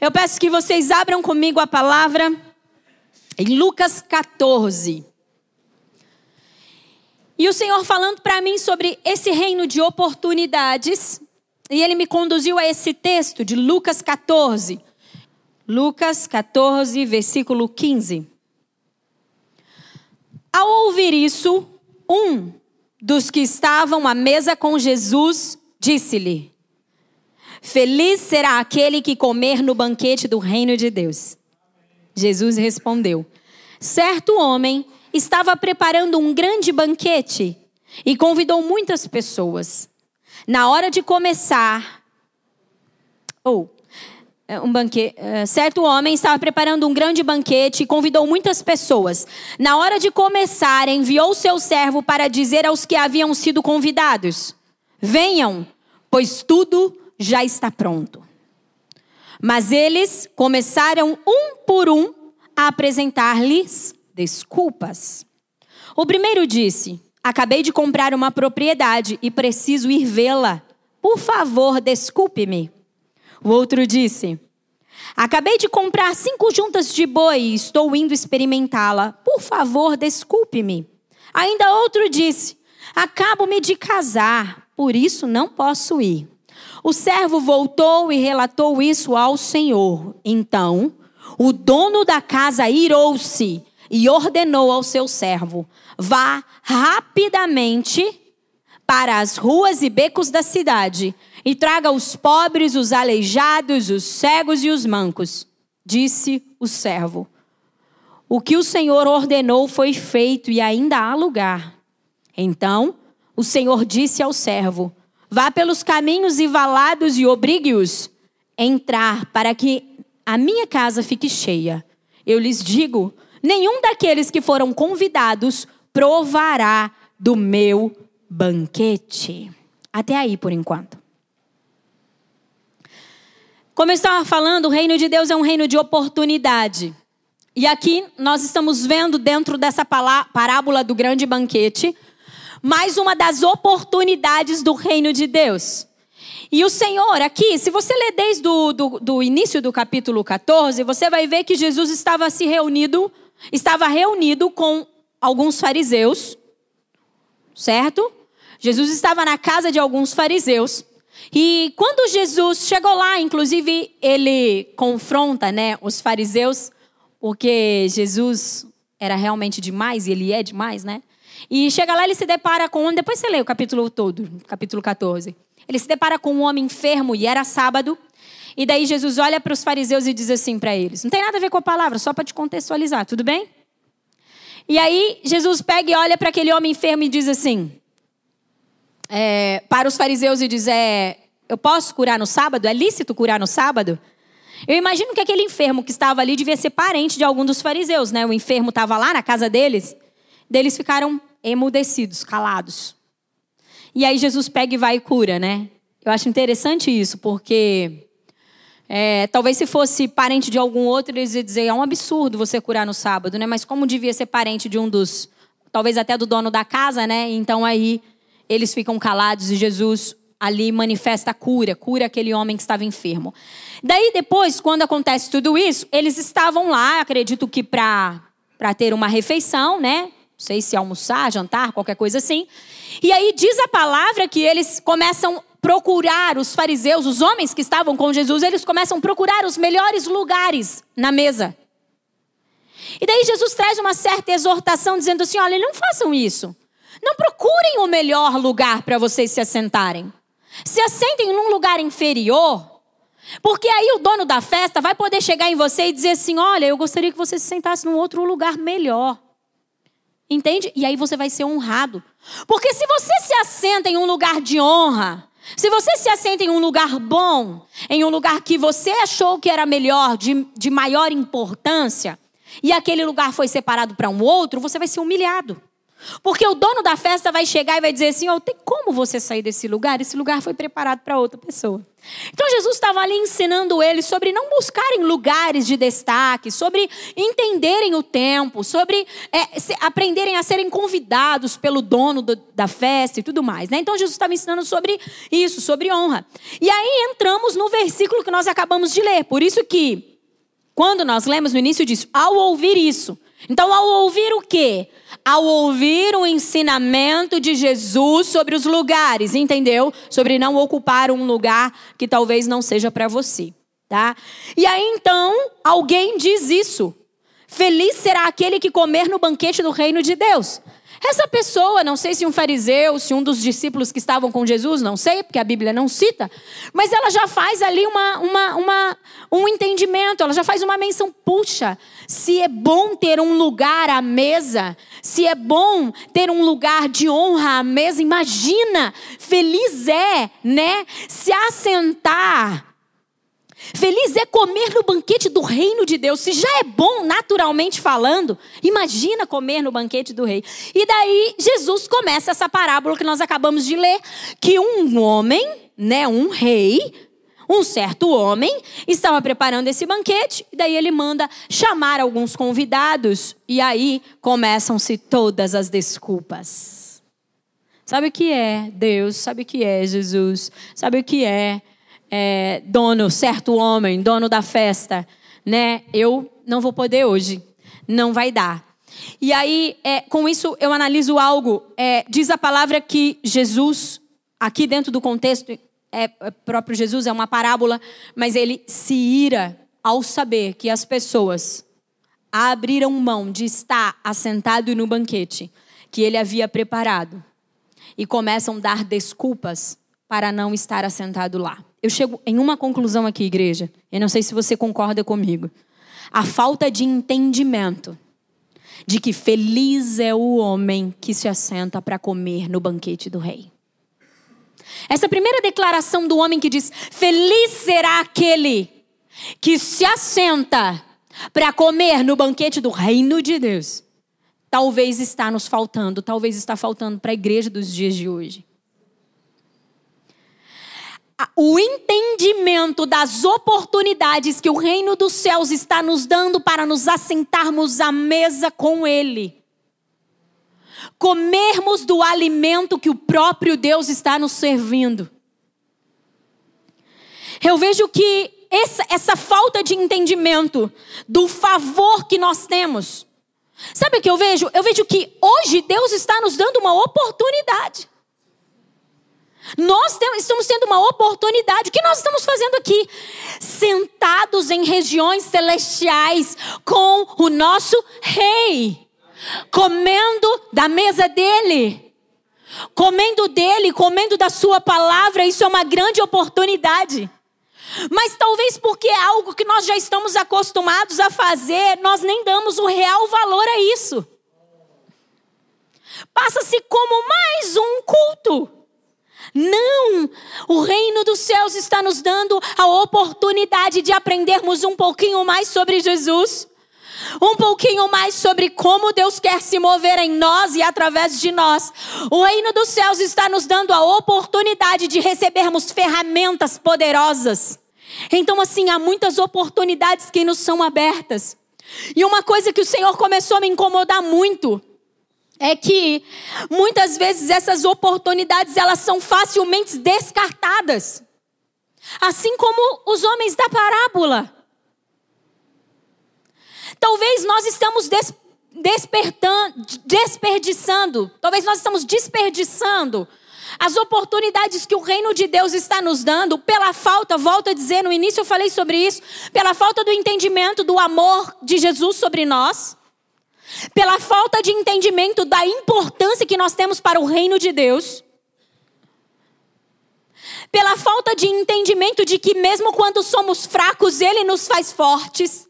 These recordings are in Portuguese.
Eu peço que vocês abram comigo a palavra em Lucas 14. E o Senhor falando para mim sobre esse reino de oportunidades, e ele me conduziu a esse texto de Lucas 14. Lucas 14, versículo 15. Ao ouvir isso, um dos que estavam à mesa com Jesus disse-lhe: Feliz será aquele que comer no banquete do reino de Deus. Jesus respondeu: Certo homem estava preparando um grande banquete e convidou muitas pessoas. Na hora de começar, ou oh, um banquete, uh, certo homem estava preparando um grande banquete e convidou muitas pessoas. Na hora de começar, enviou seu servo para dizer aos que haviam sido convidados: Venham, pois tudo já está pronto. Mas eles começaram um por um a apresentar-lhes desculpas. O primeiro disse: Acabei de comprar uma propriedade e preciso ir vê-la. Por favor, desculpe-me. O outro disse: Acabei de comprar cinco juntas de boi e estou indo experimentá-la. Por favor, desculpe-me. Ainda outro disse: Acabo-me de casar, por isso não posso ir. O servo voltou e relatou isso ao senhor. Então, o dono da casa irou-se e ordenou ao seu servo: Vá rapidamente para as ruas e becos da cidade e traga os pobres, os aleijados, os cegos e os mancos. Disse o servo: O que o Senhor ordenou foi feito e ainda há lugar. Então o Senhor disse ao servo: Vá pelos caminhos e valados e obrigue-os a entrar para que a minha casa fique cheia. Eu lhes digo: nenhum daqueles que foram convidados provará do meu banquete. Até aí por enquanto. Como eu estava falando, o reino de Deus é um reino de oportunidade. E aqui nós estamos vendo dentro dessa parábola do grande banquete mais uma das oportunidades do reino de Deus. E o Senhor, aqui, se você ler desde o do, do início do capítulo 14, você vai ver que Jesus estava se reunido, estava reunido com alguns fariseus, certo? Jesus estava na casa de alguns fariseus. E quando Jesus chegou lá, inclusive, ele confronta né, os fariseus, porque Jesus era realmente demais, e ele é demais, né? E chega lá, ele se depara com. Depois você lê o capítulo todo, capítulo 14. Ele se depara com um homem enfermo e era sábado. E daí Jesus olha para os fariseus e diz assim para eles: Não tem nada a ver com a palavra, só para te contextualizar, tudo bem? E aí Jesus pega e olha para aquele homem enfermo e diz assim: é, Para os fariseus e diz: é, Eu posso curar no sábado? É lícito curar no sábado? Eu imagino que aquele enfermo que estava ali devia ser parente de algum dos fariseus, né? O enfermo estava lá na casa deles. Deles ficaram emudecidos, calados. E aí Jesus pega e vai e cura, né? Eu acho interessante isso, porque é, talvez se fosse parente de algum outro, eles iam dizer, é um absurdo você curar no sábado, né? Mas como devia ser parente de um dos, talvez até do dono da casa, né? Então aí eles ficam calados e Jesus ali manifesta a cura, cura aquele homem que estava enfermo. Daí depois, quando acontece tudo isso, eles estavam lá, acredito que para ter uma refeição, né? Não sei se almoçar, jantar, qualquer coisa assim. E aí diz a palavra que eles começam procurar, os fariseus, os homens que estavam com Jesus, eles começam a procurar os melhores lugares na mesa. E daí Jesus traz uma certa exortação dizendo assim: olha, não façam isso. Não procurem o melhor lugar para vocês se assentarem. Se assentem num lugar inferior, porque aí o dono da festa vai poder chegar em você e dizer assim: olha, eu gostaria que você se sentasse num outro lugar melhor. Entende? E aí você vai ser honrado. Porque se você se assenta em um lugar de honra, se você se assenta em um lugar bom, em um lugar que você achou que era melhor, de, de maior importância, e aquele lugar foi separado para um outro, você vai ser humilhado. Porque o dono da festa vai chegar e vai dizer assim: oh, tem como você sair desse lugar? Esse lugar foi preparado para outra pessoa. Então Jesus estava ali ensinando eles sobre não buscarem lugares de destaque, sobre entenderem o tempo, sobre é, se, aprenderem a serem convidados pelo dono do, da festa e tudo mais. Né? Então Jesus estava ensinando sobre isso, sobre honra. E aí entramos no versículo que nós acabamos de ler. Por isso que, quando nós lemos no início disso, ao ouvir isso, então, ao ouvir o quê? Ao ouvir o ensinamento de Jesus sobre os lugares, entendeu? Sobre não ocupar um lugar que talvez não seja para você, tá? E aí então, alguém diz isso. Feliz será aquele que comer no banquete do reino de Deus. Essa pessoa, não sei se um fariseu, se um dos discípulos que estavam com Jesus, não sei, porque a Bíblia não cita, mas ela já faz ali uma, uma, uma, um entendimento, ela já faz uma menção. Puxa, se é bom ter um lugar à mesa, se é bom ter um lugar de honra à mesa, imagina, feliz é, né, se assentar Feliz é comer no banquete do reino de Deus. Se já é bom, naturalmente falando, imagina comer no banquete do rei. E daí Jesus começa essa parábola que nós acabamos de ler, que um homem, né, um rei, um certo homem estava preparando esse banquete, e daí ele manda chamar alguns convidados, e aí começam-se todas as desculpas. Sabe o que é Deus? Sabe o que é Jesus? Sabe o que é é, dono, certo homem, dono da festa, né? Eu não vou poder hoje, não vai dar. E aí, é, com isso, eu analiso algo. É, diz a palavra que Jesus, aqui dentro do contexto, é, é próprio Jesus, é uma parábola, mas ele se ira ao saber que as pessoas abriram mão de estar assentado no banquete que ele havia preparado e começam a dar desculpas para não estar assentado lá eu chego em uma conclusão aqui, igreja. Eu não sei se você concorda comigo. A falta de entendimento de que feliz é o homem que se assenta para comer no banquete do rei. Essa primeira declaração do homem que diz: Feliz será aquele que se assenta para comer no banquete do reino de Deus. Talvez está nos faltando, talvez está faltando para a igreja dos dias de hoje o entendimento das oportunidades que o reino dos céus está nos dando para nos assentarmos à mesa com Ele. Comermos do alimento que o próprio Deus está nos servindo. Eu vejo que essa, essa falta de entendimento do favor que nós temos. Sabe o que eu vejo? Eu vejo que hoje Deus está nos dando uma oportunidade. Nós estamos tendo uma oportunidade. O que nós estamos fazendo aqui? Sentados em regiões celestiais com o nosso rei, comendo da mesa dele, comendo dele, comendo da sua palavra. Isso é uma grande oportunidade. Mas talvez porque é algo que nós já estamos acostumados a fazer, nós nem damos o real valor a isso. Passa-se como mais um culto. Não! O reino dos céus está nos dando a oportunidade de aprendermos um pouquinho mais sobre Jesus. Um pouquinho mais sobre como Deus quer se mover em nós e através de nós. O reino dos céus está nos dando a oportunidade de recebermos ferramentas poderosas. Então, assim, há muitas oportunidades que nos são abertas. E uma coisa que o Senhor começou a me incomodar muito é que muitas vezes essas oportunidades elas são facilmente descartadas. Assim como os homens da parábola. Talvez nós estamos des desperdiçando, talvez nós estamos desperdiçando as oportunidades que o reino de Deus está nos dando pela falta, volto a dizer, no início eu falei sobre isso, pela falta do entendimento do amor de Jesus sobre nós pela falta de entendimento da importância que nós temos para o reino de Deus, pela falta de entendimento de que, mesmo quando somos fracos, Ele nos faz fortes.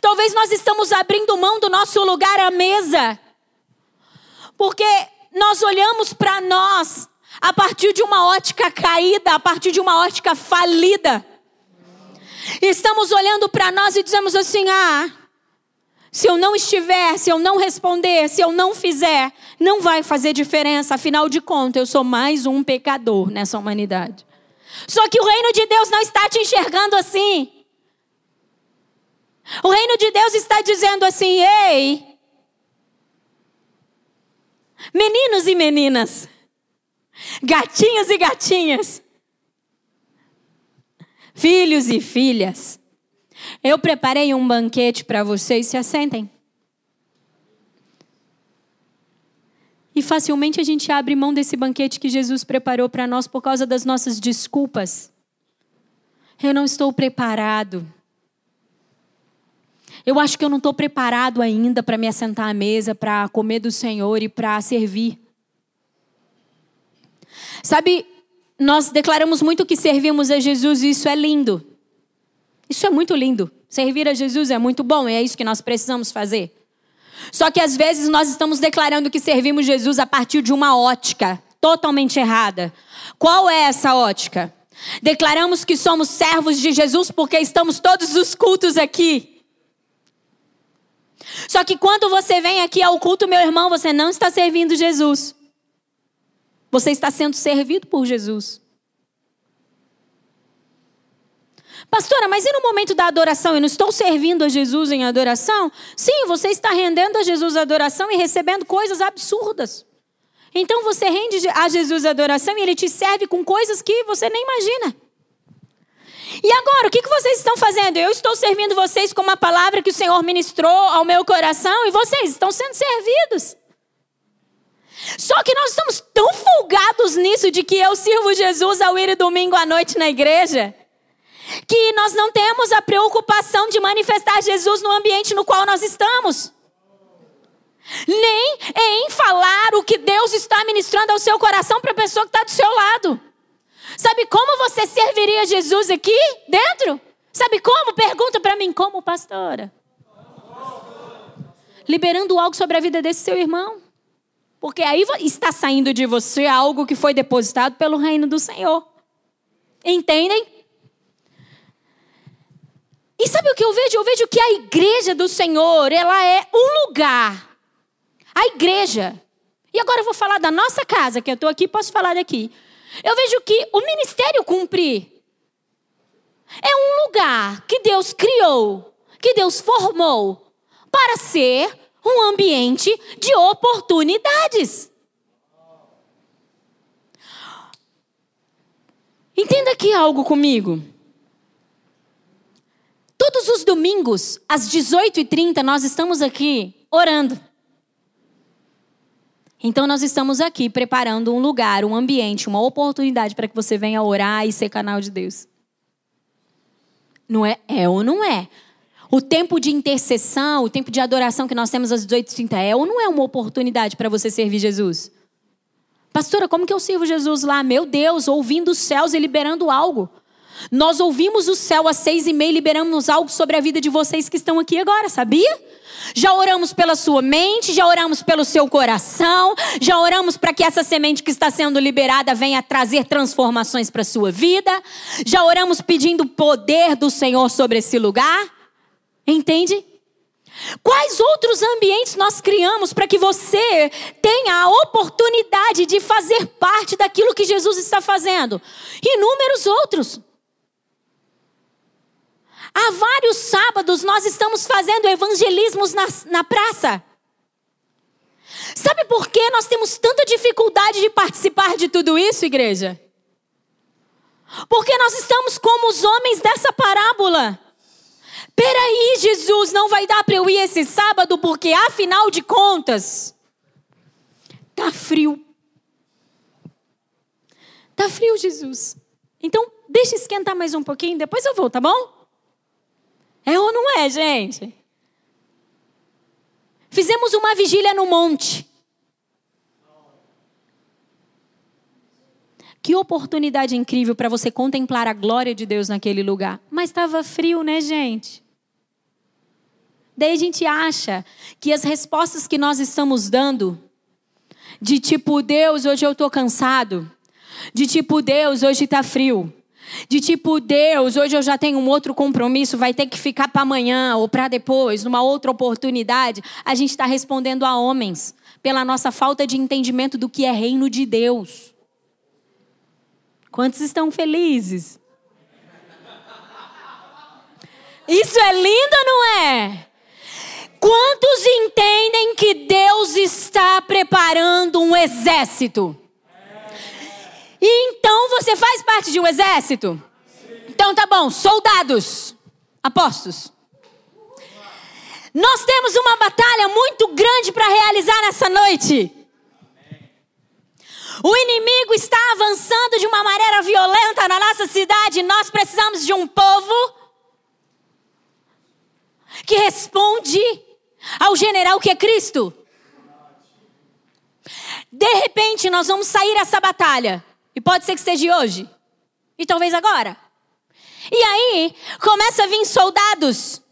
Talvez nós estamos abrindo mão do nosso lugar à mesa, porque nós olhamos para nós a partir de uma ótica caída, a partir de uma ótica falida. Estamos olhando para nós e dizemos assim: ah, se eu não estiver, se eu não responder, se eu não fizer, não vai fazer diferença. Afinal de contas, eu sou mais um pecador nessa humanidade. Só que o reino de Deus não está te enxergando assim. O reino de Deus está dizendo assim: ei, meninos e meninas, gatinhos e gatinhas, filhos e filhas, eu preparei um banquete para vocês, se assentem. E facilmente a gente abre mão desse banquete que Jesus preparou para nós por causa das nossas desculpas. Eu não estou preparado. Eu acho que eu não estou preparado ainda para me assentar à mesa, para comer do Senhor e para servir. Sabe, nós declaramos muito que servimos a Jesus e isso é lindo. Isso é muito lindo. Servir a Jesus é muito bom e é isso que nós precisamos fazer. Só que às vezes nós estamos declarando que servimos Jesus a partir de uma ótica totalmente errada. Qual é essa ótica? Declaramos que somos servos de Jesus porque estamos todos os cultos aqui. Só que quando você vem aqui ao culto, meu irmão, você não está servindo Jesus. Você está sendo servido por Jesus. Pastora, mas e no momento da adoração? Eu não estou servindo a Jesus em adoração? Sim, você está rendendo a Jesus a adoração e recebendo coisas absurdas. Então você rende a Jesus a adoração e ele te serve com coisas que você nem imagina. E agora, o que vocês estão fazendo? Eu estou servindo vocês com uma palavra que o Senhor ministrou ao meu coração e vocês estão sendo servidos. Só que nós estamos tão folgados nisso de que eu sirvo Jesus ao ir domingo à noite na igreja que nós não temos a preocupação de manifestar Jesus no ambiente no qual nós estamos. Nem em falar o que Deus está ministrando ao seu coração para a pessoa que está do seu lado. Sabe como você serviria Jesus aqui dentro? Sabe como? Pergunta para mim, como pastora? Liberando algo sobre a vida desse seu irmão. Porque aí está saindo de você algo que foi depositado pelo reino do Senhor. Entendem? E sabe o que eu vejo? Eu vejo que a igreja do Senhor, ela é um lugar. A igreja. E agora eu vou falar da nossa casa, que eu estou aqui, posso falar daqui. Eu vejo que o ministério cumprir é um lugar que Deus criou, que Deus formou para ser um ambiente de oportunidades. Entenda aqui algo comigo. Todos os domingos, às 18h30, nós estamos aqui orando. Então, nós estamos aqui preparando um lugar, um ambiente, uma oportunidade para que você venha orar e ser canal de Deus. Não é? É ou não é? O tempo de intercessão, o tempo de adoração que nós temos às 18h30 é ou não é uma oportunidade para você servir Jesus? Pastora, como que eu sirvo Jesus lá? Meu Deus, ouvindo os céus e liberando algo. Nós ouvimos o céu às seis e meia, liberamos algo sobre a vida de vocês que estão aqui agora, sabia? Já oramos pela sua mente, já oramos pelo seu coração, já oramos para que essa semente que está sendo liberada venha trazer transformações para a sua vida, já oramos pedindo o poder do Senhor sobre esse lugar. Entende? Quais outros ambientes nós criamos para que você tenha a oportunidade de fazer parte daquilo que Jesus está fazendo? Inúmeros outros. Há vários sábados nós estamos fazendo evangelismos na, na praça. Sabe por que nós temos tanta dificuldade de participar de tudo isso, igreja? Porque nós estamos como os homens dessa parábola. Peraí, Jesus, não vai dar para eu ir esse sábado, porque afinal de contas, tá frio. Tá frio, Jesus. Então, deixa esquentar mais um pouquinho, depois eu vou, tá bom? É ou não é, gente? Fizemos uma vigília no monte. Que oportunidade incrível para você contemplar a glória de Deus naquele lugar. Mas estava frio, né, gente? Daí a gente acha que as respostas que nós estamos dando, de tipo, Deus, hoje eu estou cansado, de tipo, Deus, hoje está frio, de tipo, Deus, hoje eu já tenho um outro compromisso, vai ter que ficar para amanhã ou para depois, numa outra oportunidade. A gente está respondendo a homens pela nossa falta de entendimento do que é reino de Deus. Quantos estão felizes? Isso é lindo, não é? Quantos entendem que Deus está preparando um exército? E então você faz parte de um exército? Então tá bom, soldados, apostos. Nós temos uma batalha muito grande para realizar nessa noite. O inimigo está avançando de uma maneira violenta na nossa cidade. Nós precisamos de um povo que responde ao general que é Cristo. De repente, nós vamos sair essa batalha. E pode ser que seja hoje. E talvez agora. E aí, começa a vir soldados.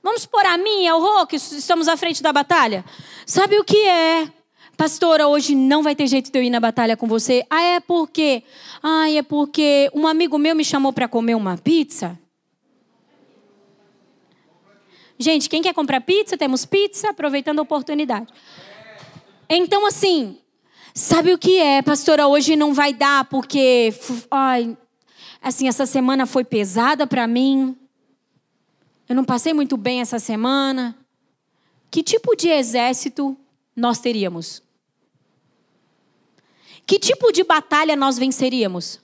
Vamos por a mim, ao Rô, que estamos à frente da batalha. Sabe o que é? Pastora, hoje não vai ter jeito de eu ir na batalha com você. Ah, é porque? Ah, é porque um amigo meu me chamou para comer uma pizza. Gente, quem quer comprar pizza? Temos pizza, aproveitando a oportunidade. Então, assim, sabe o que é, pastora? Hoje não vai dar porque, ai, assim, essa semana foi pesada para mim. Eu não passei muito bem essa semana. Que tipo de exército nós teríamos? Que tipo de batalha nós venceríamos?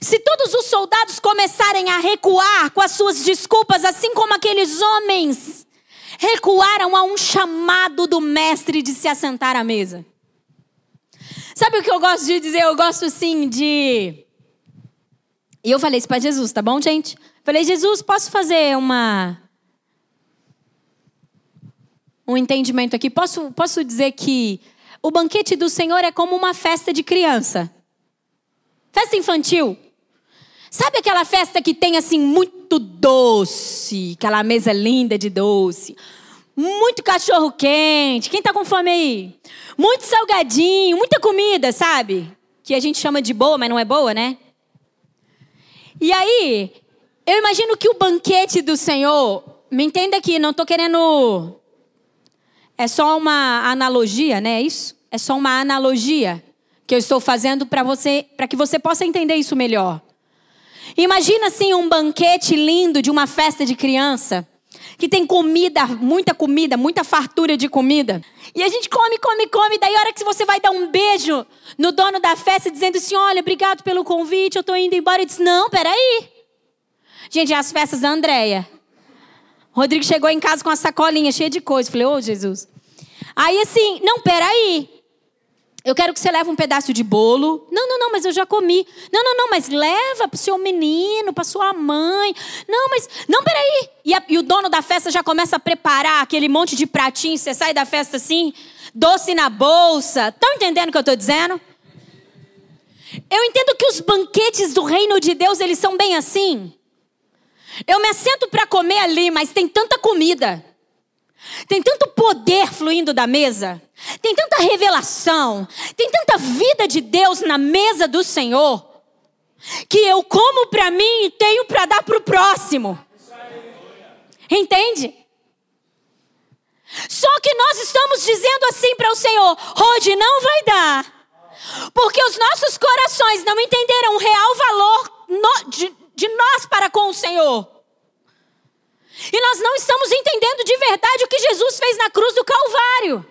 Se todos os soldados começarem a recuar com as suas desculpas, assim como aqueles homens recuaram a um chamado do mestre de se assentar à mesa. Sabe o que eu gosto de dizer? Eu gosto sim de. E eu falei isso para Jesus, tá bom, gente? Falei, Jesus, posso fazer uma um entendimento aqui. Posso, posso dizer que o banquete do Senhor é como uma festa de criança. Festa infantil. Sabe aquela festa que tem assim muito doce, aquela mesa linda de doce, muito cachorro quente. Quem tá com fome aí? Muito salgadinho, muita comida, sabe? Que a gente chama de boa, mas não é boa, né? E aí, eu imagino que o banquete do Senhor, me entenda aqui, não tô querendo é só uma analogia, né? É isso? É só uma analogia que eu estou fazendo para você, para que você possa entender isso melhor. Imagina assim um banquete lindo de uma festa de criança, que tem comida, muita comida, muita fartura de comida. E a gente come, come, come, daí a hora que você vai dar um beijo no dono da festa dizendo assim: "Olha, obrigado pelo convite, eu estou indo embora". Ele diz: "Não, peraí". Gente, é as festas da Andréia. Rodrigo chegou em casa com uma sacolinha cheia de coisa. Falei, ô oh, Jesus. Aí assim, não, peraí. Eu quero que você leve um pedaço de bolo. Não, não, não, mas eu já comi. Não, não, não, mas leva para o seu menino, para sua mãe. Não, mas. Não, peraí. E, a, e o dono da festa já começa a preparar aquele monte de pratinho. Você sai da festa assim, doce na bolsa. Estão entendendo o que eu estou dizendo? Eu entendo que os banquetes do reino de Deus, eles são bem assim. Eu me assento para comer ali, mas tem tanta comida. Tem tanto poder fluindo da mesa. Tem tanta revelação. Tem tanta vida de Deus na mesa do Senhor. Que eu como para mim e tenho para dar para o próximo. Entende? Só que nós estamos dizendo assim para o Senhor: hoje não vai dar. Porque os nossos corações não entenderam o real valor de, de nós para com o Senhor. E nós não estamos entendendo de verdade o que Jesus fez na cruz do Calvário.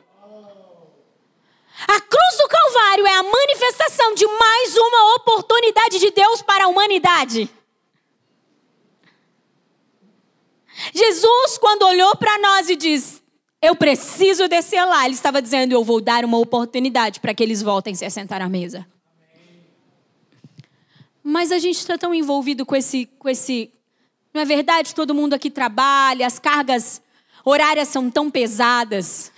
A cruz do Calvário é a manifestação de mais uma oportunidade de Deus para a humanidade. Jesus, quando olhou para nós e diz: Eu preciso descer lá, ele estava dizendo: Eu vou dar uma oportunidade para que eles voltem a se sentar à mesa. Mas a gente está tão envolvido com esse, com esse. Não é verdade? Todo mundo aqui trabalha, as cargas horárias são tão pesadas.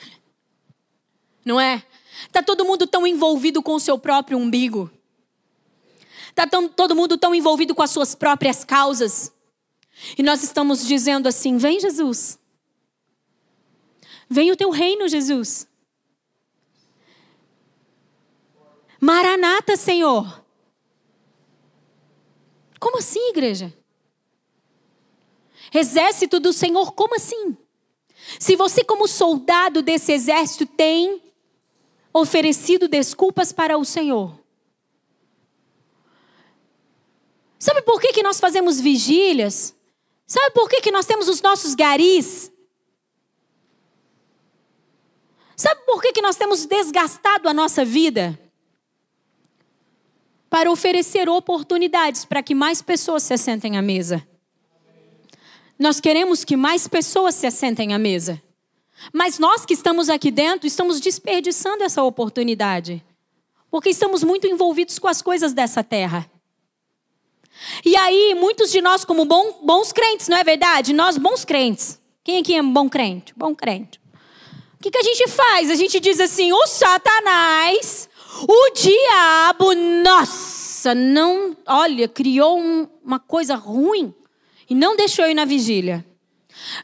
Não é? Está todo mundo tão envolvido com o seu próprio umbigo. Está todo mundo tão envolvido com as suas próprias causas. E nós estamos dizendo assim: vem, Jesus. Vem o teu reino, Jesus. Maranata, Senhor. Como assim, igreja? Exército do Senhor, como assim? Se você, como soldado desse exército, tem oferecido desculpas para o Senhor, Sabe por que, que nós fazemos vigílias? Sabe por que, que nós temos os nossos garis? Sabe por que, que nós temos desgastado a nossa vida? Para oferecer oportunidades para que mais pessoas se assentem à mesa. Nós queremos que mais pessoas se assentem à mesa. Mas nós que estamos aqui dentro estamos desperdiçando essa oportunidade. Porque estamos muito envolvidos com as coisas dessa terra. E aí, muitos de nós, como bom, bons crentes, não é verdade? Nós, bons crentes. Quem aqui é bom crente? Bom crente. O que, que a gente faz? A gente diz assim: o Satanás, o diabo, nossa, não, olha, criou um, uma coisa ruim e não deixou eu ir na vigília.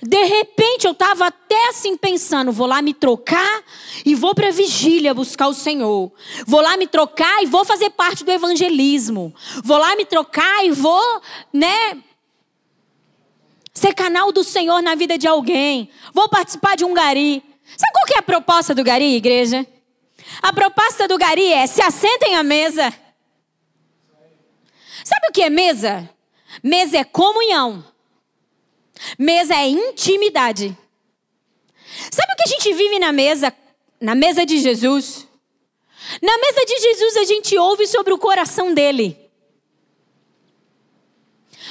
De repente eu estava até assim pensando: vou lá me trocar e vou para a vigília buscar o Senhor. Vou lá me trocar e vou fazer parte do evangelismo. Vou lá me trocar e vou, né? Ser canal do Senhor na vida de alguém. Vou participar de um gari. Sabe qual que é a proposta do gari, igreja? A proposta do gari é: se assentem à mesa. Sabe o que é mesa? Mesa é comunhão. Mesa é intimidade. Sabe o que a gente vive na mesa? Na mesa de Jesus? Na mesa de Jesus a gente ouve sobre o coração dele.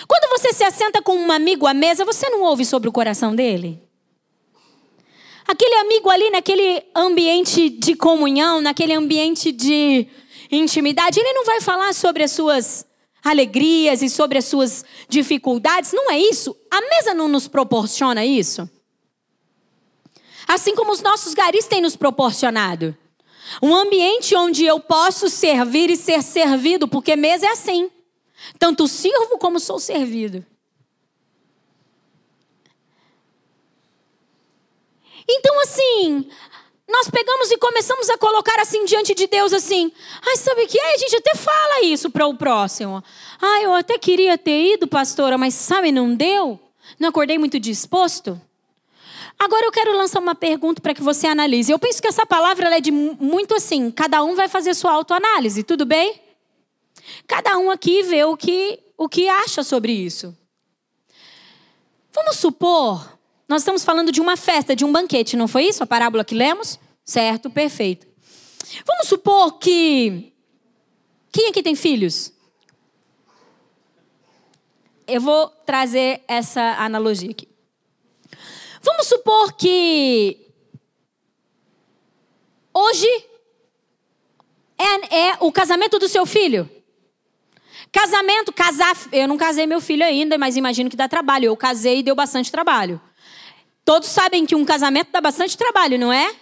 Quando você se assenta com um amigo à mesa, você não ouve sobre o coração dele? Aquele amigo ali naquele ambiente de comunhão, naquele ambiente de intimidade, ele não vai falar sobre as suas alegrias e sobre as suas dificuldades. Não é isso? A mesa não nos proporciona isso? Assim como os nossos garis têm nos proporcionado. Um ambiente onde eu posso servir e ser servido, porque mesa é assim. Tanto sirvo como sou servido. Então, assim, nós pegamos e começamos a colocar assim diante de Deus assim. Ai, sabe o que é? A gente até fala isso para o próximo. Ai, eu até queria ter ido, pastora, mas sabe, não deu? Não acordei muito disposto? Agora eu quero lançar uma pergunta para que você analise. Eu penso que essa palavra é de muito assim, cada um vai fazer sua autoanálise, tudo bem? Cada um aqui vê o que, o que acha sobre isso. Vamos supor nós estamos falando de uma festa, de um banquete, não foi isso a parábola que lemos? Certo, perfeito. Vamos supor que. Quem aqui tem filhos? Eu vou trazer essa analogia aqui. Vamos supor que. Hoje é, é o casamento do seu filho. Casamento, casar. Eu não casei meu filho ainda, mas imagino que dá trabalho. Eu casei e deu bastante trabalho. Todos sabem que um casamento dá bastante trabalho, não é?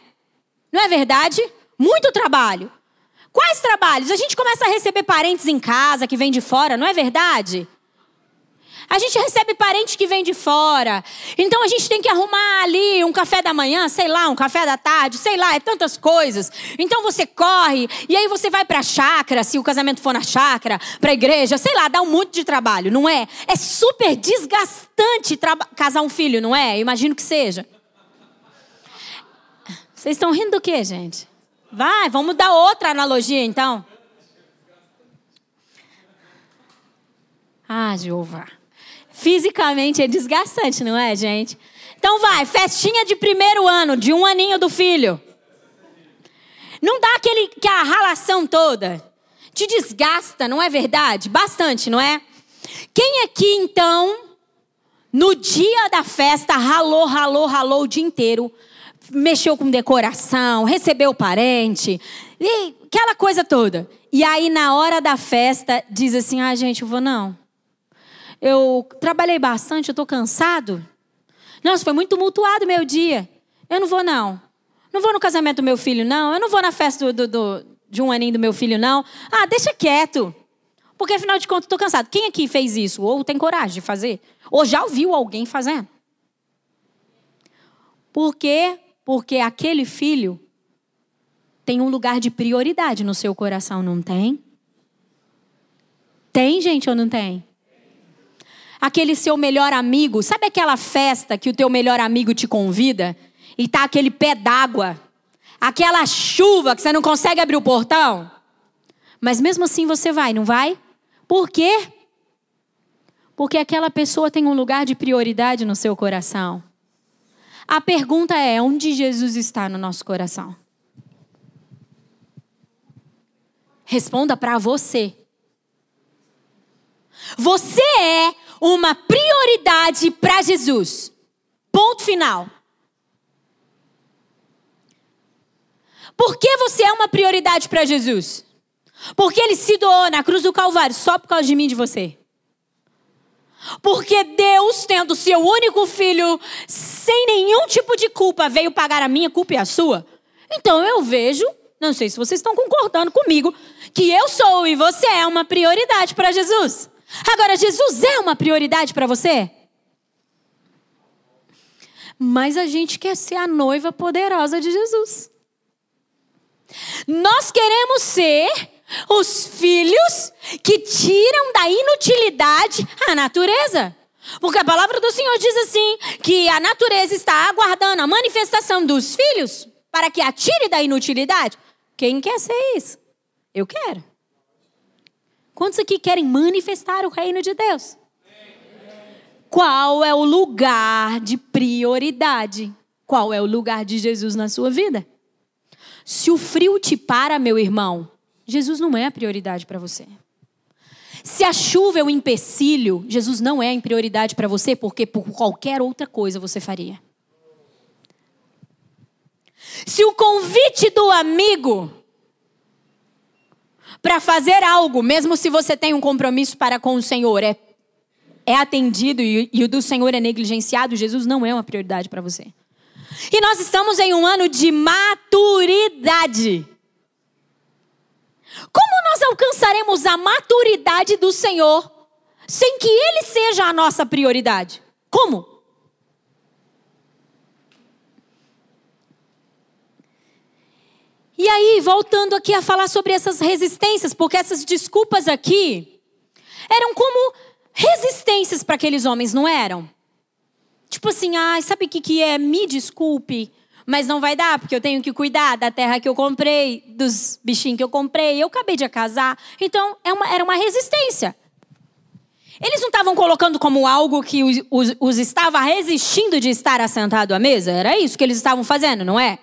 Não é verdade? Muito trabalho. Quais trabalhos? A gente começa a receber parentes em casa que vêm de fora, não é verdade? A gente recebe parente que vem de fora. Então a gente tem que arrumar ali um café da manhã, sei lá, um café da tarde, sei lá, é tantas coisas. Então você corre e aí você vai para a chácara, se o casamento for na chácara, para a igreja, sei lá, dá um monte de trabalho, não é? É super desgastante casar um filho, não é? imagino que seja. Vocês estão rindo do quê, gente? Vai, vamos dar outra analogia então. Ah, Jeová. Fisicamente é desgastante, não é, gente? Então vai, festinha de primeiro ano, de um aninho do filho. Não dá aquele que a ralação toda. Te desgasta, não é verdade? Bastante, não é? Quem aqui então, no dia da festa, ralou, ralou, ralou o dia inteiro, mexeu com decoração, recebeu parente, e aquela coisa toda. E aí, na hora da festa, diz assim: ah, gente, eu vou não eu trabalhei bastante, eu estou cansado. Nossa, foi muito tumultuado meu dia. Eu não vou, não. Não vou no casamento do meu filho, não. Eu não vou na festa do, do, do, de um aninho do meu filho, não. Ah, deixa quieto. Porque afinal de contas, estou cansado. Quem aqui fez isso? Ou tem coragem de fazer? Ou já ouviu alguém fazendo? Por quê? Porque aquele filho tem um lugar de prioridade no seu coração, não tem? Tem, gente, ou não tem? Aquele seu melhor amigo, sabe aquela festa que o teu melhor amigo te convida e tá aquele pé d'água, aquela chuva que você não consegue abrir o portão? Mas mesmo assim você vai, não vai? Por quê? Porque aquela pessoa tem um lugar de prioridade no seu coração. A pergunta é: onde Jesus está no nosso coração? Responda para você. Você é uma prioridade para Jesus. Ponto final. Por que você é uma prioridade para Jesus? Porque ele se doou na cruz do Calvário só por causa de mim e de você. Porque Deus, tendo seu único filho, sem nenhum tipo de culpa, veio pagar a minha culpa e a sua. Então eu vejo, não sei se vocês estão concordando comigo, que eu sou e você é uma prioridade para Jesus. Agora, Jesus é uma prioridade para você? Mas a gente quer ser a noiva poderosa de Jesus. Nós queremos ser os filhos que tiram da inutilidade a natureza. Porque a palavra do Senhor diz assim: que a natureza está aguardando a manifestação dos filhos para que a tire da inutilidade. Quem quer ser isso? Eu quero. Quantos aqui querem manifestar o reino de Deus? Qual é o lugar de prioridade? Qual é o lugar de Jesus na sua vida? Se o frio te para, meu irmão, Jesus não é a prioridade para você. Se a chuva é um empecilho, Jesus não é a prioridade para você, porque por qualquer outra coisa você faria. Se o convite do amigo para fazer algo, mesmo se você tem um compromisso para com o Senhor, é, é atendido e, e o do Senhor é negligenciado, Jesus não é uma prioridade para você. E nós estamos em um ano de maturidade. Como nós alcançaremos a maturidade do Senhor sem que Ele seja a nossa prioridade? Como? E aí, voltando aqui a falar sobre essas resistências, porque essas desculpas aqui eram como resistências para aqueles homens, não eram? Tipo assim, ah, sabe o que, que é? Me desculpe, mas não vai dar, porque eu tenho que cuidar da terra que eu comprei, dos bichinhos que eu comprei, eu acabei de casar. Então, é uma, era uma resistência. Eles não estavam colocando como algo que os, os, os estava resistindo de estar assentado à mesa? Era isso que eles estavam fazendo, não é?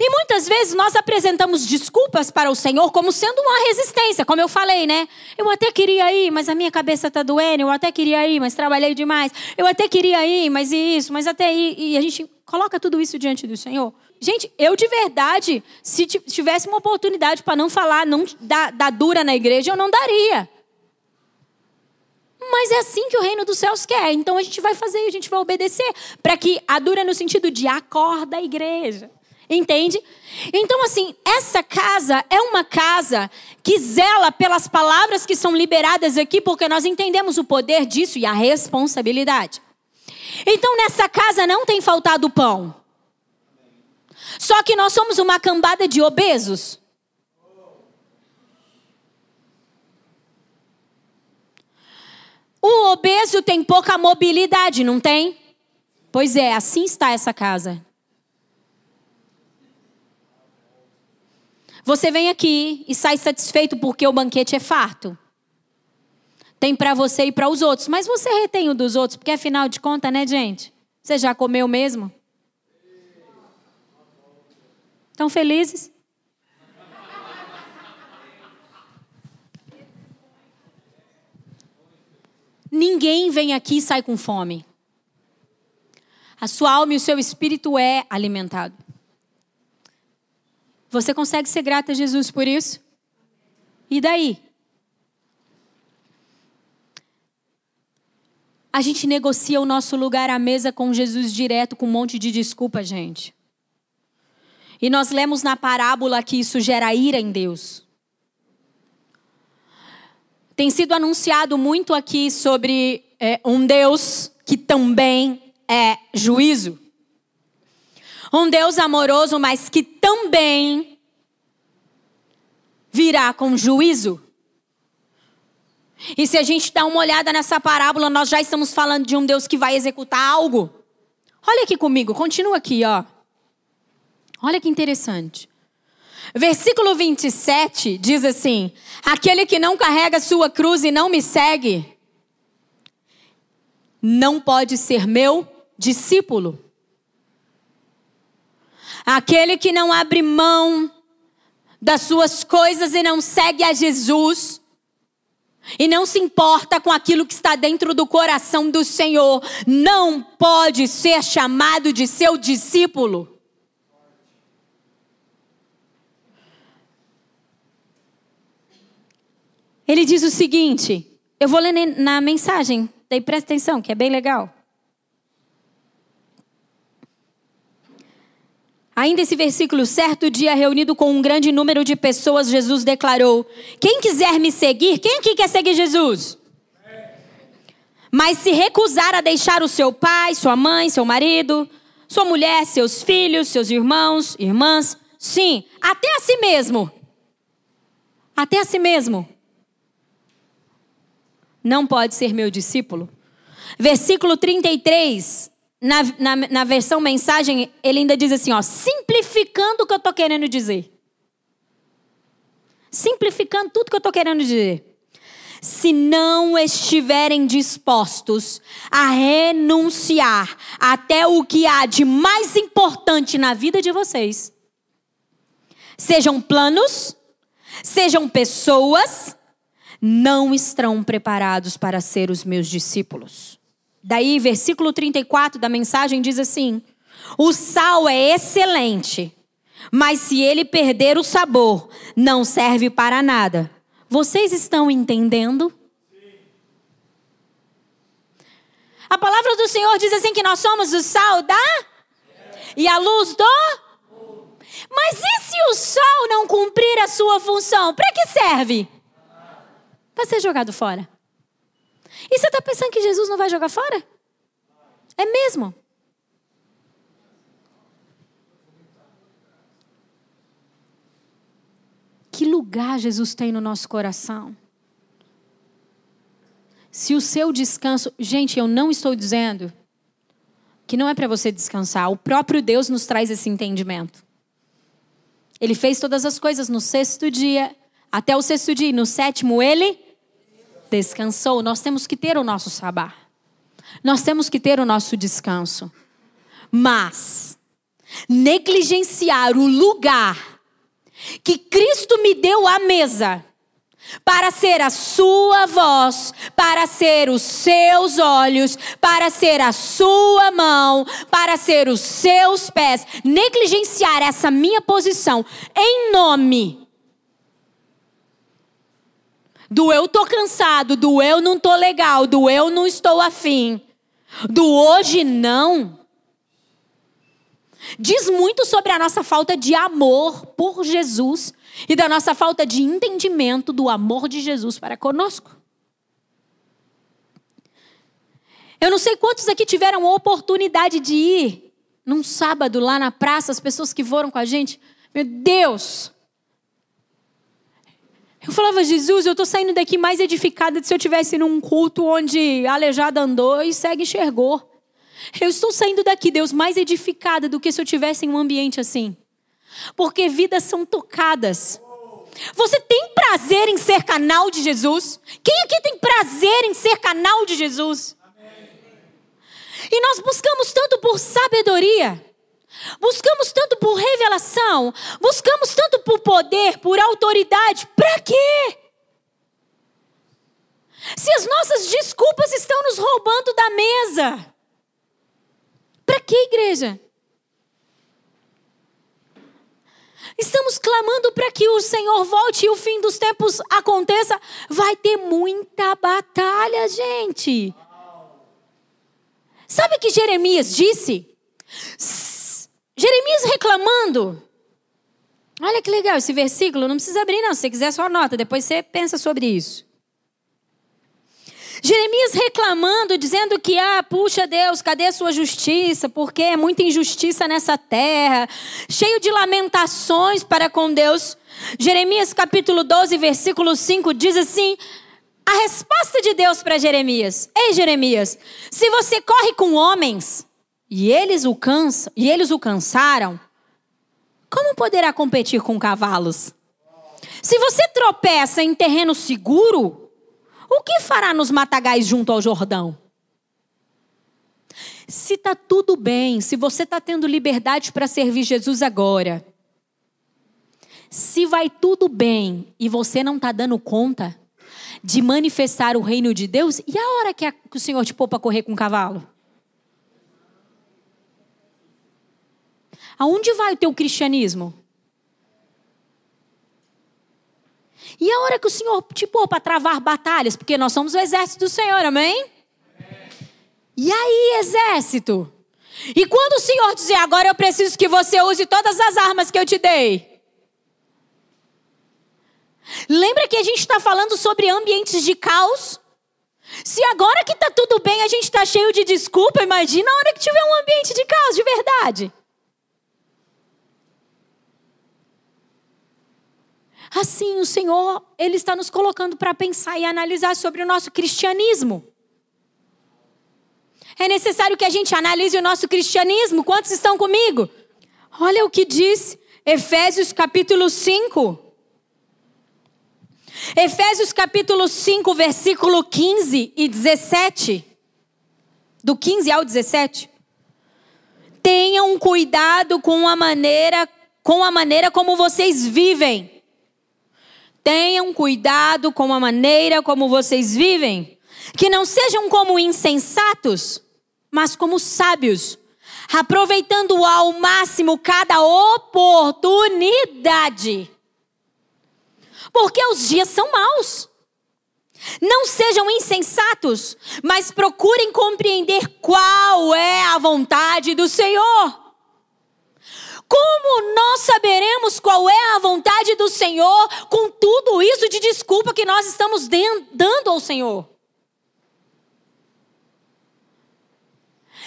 E muitas vezes nós apresentamos desculpas para o Senhor como sendo uma resistência, como eu falei, né? Eu até queria ir, mas a minha cabeça está doendo. Eu até queria ir, mas trabalhei demais. Eu até queria ir, mas isso, mas até ir. E a gente coloca tudo isso diante do Senhor. Gente, eu de verdade, se tivesse uma oportunidade para não falar, não dar dura na igreja, eu não daria. Mas é assim que o reino dos céus quer. Então a gente vai fazer, a gente vai obedecer. Para que a dura no sentido de acorda a igreja. Entende? Então, assim, essa casa é uma casa que zela pelas palavras que são liberadas aqui, porque nós entendemos o poder disso e a responsabilidade. Então, nessa casa não tem faltado pão. Só que nós somos uma cambada de obesos. O obeso tem pouca mobilidade, não tem? Pois é, assim está essa casa. Você vem aqui e sai satisfeito porque o banquete é farto. Tem para você e para os outros, mas você retém o dos outros, porque afinal de contas, né, gente? Você já comeu mesmo? Estão felizes? Ninguém vem aqui e sai com fome. A sua alma e o seu espírito é alimentado. Você consegue ser grata a Jesus por isso? E daí? A gente negocia o nosso lugar à mesa com Jesus direto, com um monte de desculpa, gente. E nós lemos na parábola que isso gera ira em Deus. Tem sido anunciado muito aqui sobre é, um Deus que também é juízo. Um Deus amoroso, mas que também virá com juízo. E se a gente dá uma olhada nessa parábola, nós já estamos falando de um Deus que vai executar algo. Olha aqui comigo, continua aqui, ó. Olha que interessante. Versículo 27 diz assim: Aquele que não carrega sua cruz e não me segue, não pode ser meu discípulo. Aquele que não abre mão das suas coisas e não segue a Jesus, e não se importa com aquilo que está dentro do coração do Senhor, não pode ser chamado de seu discípulo. Ele diz o seguinte, eu vou ler na mensagem, daí presta atenção, que é bem legal. Ainda esse versículo, certo dia, reunido com um grande número de pessoas, Jesus declarou: Quem quiser me seguir, quem aqui quer seguir Jesus? Mas se recusar a deixar o seu pai, sua mãe, seu marido, sua mulher, seus filhos, seus irmãos, irmãs, sim, até a si mesmo. Até a si mesmo. Não pode ser meu discípulo. Versículo 33 na, na, na versão mensagem, ele ainda diz assim, ó, simplificando o que eu estou querendo dizer. Simplificando tudo que eu estou querendo dizer. Se não estiverem dispostos a renunciar até o que há de mais importante na vida de vocês, sejam planos, sejam pessoas, não estarão preparados para ser os meus discípulos. Daí, versículo 34 da mensagem diz assim: O sal é excelente, mas se ele perder o sabor, não serve para nada. Vocês estão entendendo? A palavra do Senhor diz assim que nós somos o sal da e a luz do Mas e se o sal não cumprir a sua função? Para que serve? Para ser jogado fora. E você está pensando que Jesus não vai jogar fora? É mesmo. Que lugar Jesus tem no nosso coração? Se o seu descanso. Gente, eu não estou dizendo que não é para você descansar. O próprio Deus nos traz esse entendimento. Ele fez todas as coisas no sexto dia, até o sexto dia, e no sétimo ele descansou, nós temos que ter o nosso sabá. Nós temos que ter o nosso descanso. Mas negligenciar o lugar que Cristo me deu à mesa para ser a sua voz, para ser os seus olhos, para ser a sua mão, para ser os seus pés, negligenciar essa minha posição em nome do eu tô cansado, do eu não tô legal, do eu não estou afim, do hoje não. Diz muito sobre a nossa falta de amor por Jesus e da nossa falta de entendimento do amor de Jesus para conosco. Eu não sei quantos aqui tiveram a oportunidade de ir num sábado lá na praça, as pessoas que foram com a gente. Meu Deus! Eu falava, Jesus, eu estou saindo daqui mais edificada de se eu tivesse num culto onde aleijada andou e cego enxergou. Eu estou saindo daqui, Deus, mais edificada do que se eu tivesse em um ambiente assim. Porque vidas são tocadas. Você tem prazer em ser canal de Jesus? Quem aqui tem prazer em ser canal de Jesus? Amém. E nós buscamos tanto por sabedoria. Buscamos tanto por revelação, buscamos tanto por poder, por autoridade. Para quê? Se as nossas desculpas estão nos roubando da mesa. Para que, igreja? Estamos clamando para que o Senhor volte e o fim dos tempos aconteça. Vai ter muita batalha, gente. Sabe o que Jeremias disse? Jeremias reclamando. Olha que legal esse versículo, não precisa abrir não, se você quiser só nota, depois você pensa sobre isso. Jeremias reclamando, dizendo que, ah, puxa Deus, cadê a sua justiça? Porque é muita injustiça nessa terra, cheio de lamentações para com Deus. Jeremias capítulo 12, versículo 5 diz assim: a resposta de Deus para Jeremias: Ei, Jeremias, se você corre com homens, e eles o cansam, e eles o cansaram, como poderá competir com cavalos? Se você tropeça em terreno seguro, o que fará nos matagais junto ao Jordão? Se está tudo bem, se você está tendo liberdade para servir Jesus agora, se vai tudo bem e você não está dando conta de manifestar o reino de Deus, e a hora que, a, que o Senhor te pôr para correr com o cavalo? Aonde vai o teu cristianismo? E a hora que o Senhor te pôr para travar batalhas, porque nós somos o exército do Senhor, amém? E aí, exército? E quando o Senhor dizer, agora eu preciso que você use todas as armas que eu te dei? Lembra que a gente está falando sobre ambientes de caos? Se agora que está tudo bem a gente está cheio de desculpa, imagina a hora que tiver um ambiente de caos de verdade. Assim, o Senhor, Ele está nos colocando para pensar e analisar sobre o nosso cristianismo. É necessário que a gente analise o nosso cristianismo. Quantos estão comigo? Olha o que diz Efésios capítulo 5. Efésios capítulo 5, versículo 15 e 17. Do 15 ao 17. Tenham cuidado com a maneira com a maneira como vocês vivem Tenham cuidado com a maneira como vocês vivem, que não sejam como insensatos, mas como sábios, aproveitando ao máximo cada oportunidade. Porque os dias são maus. Não sejam insensatos, mas procurem compreender qual é a vontade do Senhor. Como nós saberemos qual é a vontade do Senhor com tudo isso de desculpa que nós estamos dando ao Senhor?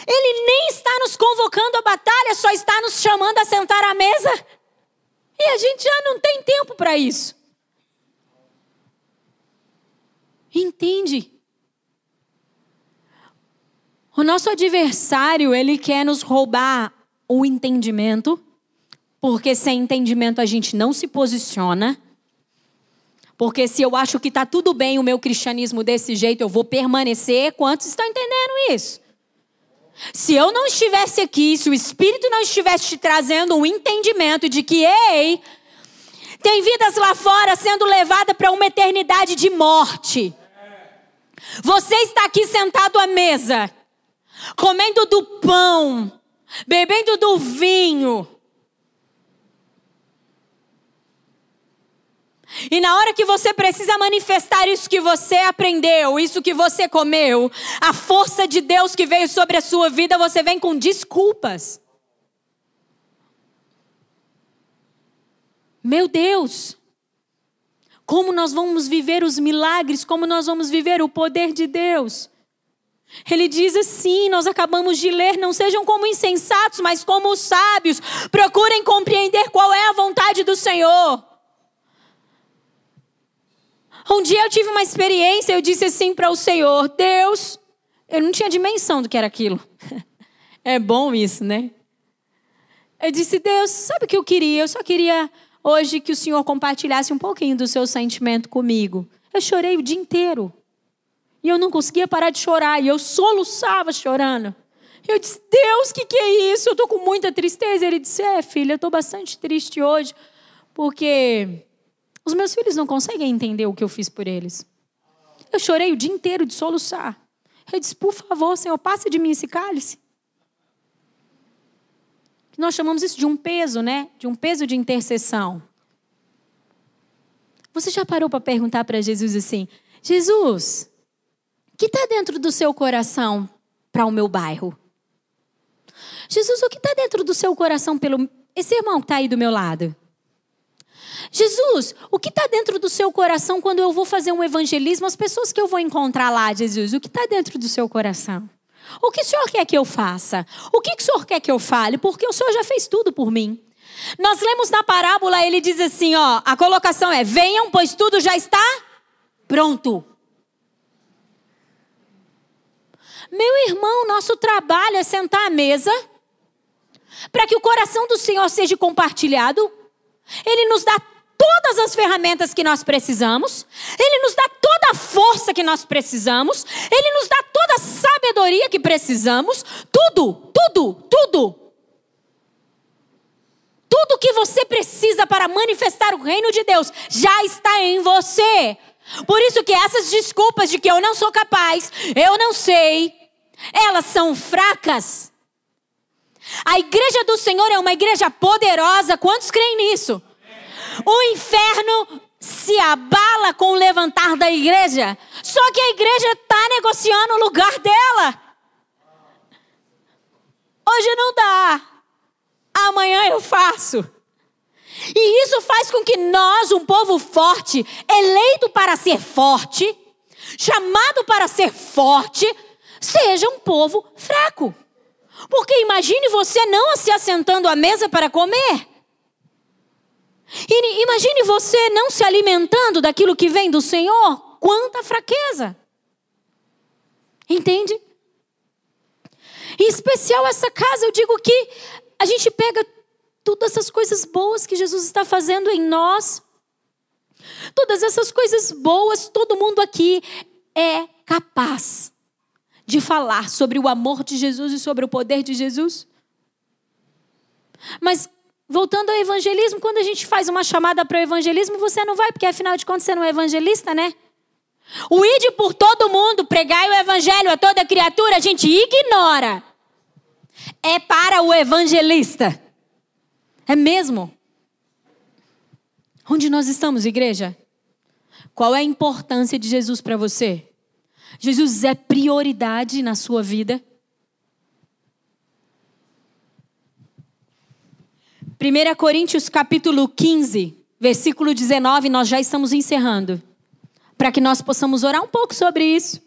Ele nem está nos convocando à batalha, só está nos chamando a sentar à mesa. E a gente já não tem tempo para isso. Entende? O nosso adversário, ele quer nos roubar o entendimento porque sem entendimento a gente não se posiciona. Porque se eu acho que está tudo bem o meu cristianismo desse jeito, eu vou permanecer. Quantos estão entendendo isso? Se eu não estivesse aqui, se o Espírito não estivesse te trazendo um entendimento de que, ei, tem vidas lá fora sendo levada para uma eternidade de morte. Você está aqui sentado à mesa, comendo do pão, bebendo do vinho, E na hora que você precisa manifestar isso que você aprendeu, isso que você comeu, a força de Deus que veio sobre a sua vida, você vem com desculpas. Meu Deus, como nós vamos viver os milagres, como nós vamos viver o poder de Deus. Ele diz assim: nós acabamos de ler, não sejam como insensatos, mas como sábios, procurem compreender qual é a vontade do Senhor. Um dia eu tive uma experiência, eu disse assim para o Senhor: Deus, eu não tinha dimensão do que era aquilo. É bom isso, né? Eu disse: Deus, sabe o que eu queria? Eu só queria hoje que o Senhor compartilhasse um pouquinho do seu sentimento comigo. Eu chorei o dia inteiro. E eu não conseguia parar de chorar. E eu soluçava chorando. Eu disse: Deus, o que, que é isso? Eu estou com muita tristeza. Ele disse: É, filha, eu estou bastante triste hoje. Porque os meus filhos não conseguem entender o que eu fiz por eles. Eu chorei o dia inteiro de soluçar. Eu disse, por favor, Senhor, passe de mim esse cálice. Nós chamamos isso de um peso, né? De um peso de intercessão. Você já parou para perguntar para Jesus assim: Jesus, o que está dentro do seu coração para o meu bairro? Jesus, o que está dentro do seu coração pelo esse irmão que está aí do meu lado? Jesus, o que está dentro do seu coração quando eu vou fazer um evangelismo? As pessoas que eu vou encontrar lá, Jesus, o que está dentro do seu coração? O que o Senhor quer que eu faça? O que o Senhor quer que eu fale? Porque o Senhor já fez tudo por mim. Nós lemos na parábola, ele diz assim: ó, a colocação é: venham, pois tudo já está pronto. Meu irmão, nosso trabalho é sentar à mesa para que o coração do Senhor seja compartilhado. Ele nos dá todas as ferramentas que nós precisamos, Ele nos dá toda a força que nós precisamos, Ele nos dá toda a sabedoria que precisamos, tudo, tudo, tudo. Tudo que você precisa para manifestar o reino de Deus já está em você. Por isso que essas desculpas de que eu não sou capaz, eu não sei, elas são fracas. A igreja do Senhor é uma igreja poderosa. Quantos creem nisso? O inferno se abala com o levantar da igreja. Só que a igreja está negociando o lugar dela. Hoje não dá. Amanhã eu faço. E isso faz com que nós, um povo forte, eleito para ser forte, chamado para ser forte, seja um povo fraco. Porque imagine você não se assentando à mesa para comer. E imagine você não se alimentando daquilo que vem do Senhor. Quanta fraqueza. Entende? Em especial essa casa, eu digo que a gente pega todas essas coisas boas que Jesus está fazendo em nós. Todas essas coisas boas, todo mundo aqui é capaz de falar sobre o amor de Jesus e sobre o poder de Jesus. Mas voltando ao evangelismo, quando a gente faz uma chamada para o evangelismo, você não vai, porque afinal de contas você não é evangelista, né? O ide por todo mundo, pregai o evangelho a toda criatura, a gente ignora. É para o evangelista. É mesmo? Onde nós estamos, igreja? Qual é a importância de Jesus para você? Jesus é prioridade na sua vida? 1 Coríntios capítulo 15, versículo 19, nós já estamos encerrando. Para que nós possamos orar um pouco sobre isso.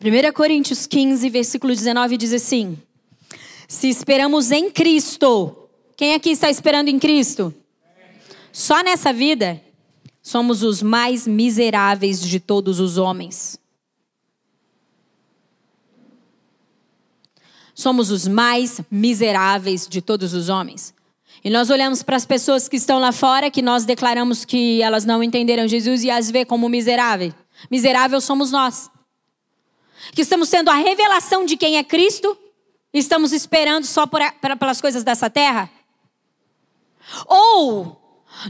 1 Coríntios 15, versículo 19 diz assim: Se esperamos em Cristo, quem aqui está esperando em Cristo? Só nessa vida, somos os mais miseráveis de todos os homens. Somos os mais miseráveis de todos os homens. E nós olhamos para as pessoas que estão lá fora, que nós declaramos que elas não entenderam Jesus e as vê como miserável. Miserável somos nós. Que estamos tendo a revelação de quem é Cristo, e estamos esperando só por, pelas coisas dessa terra. Ou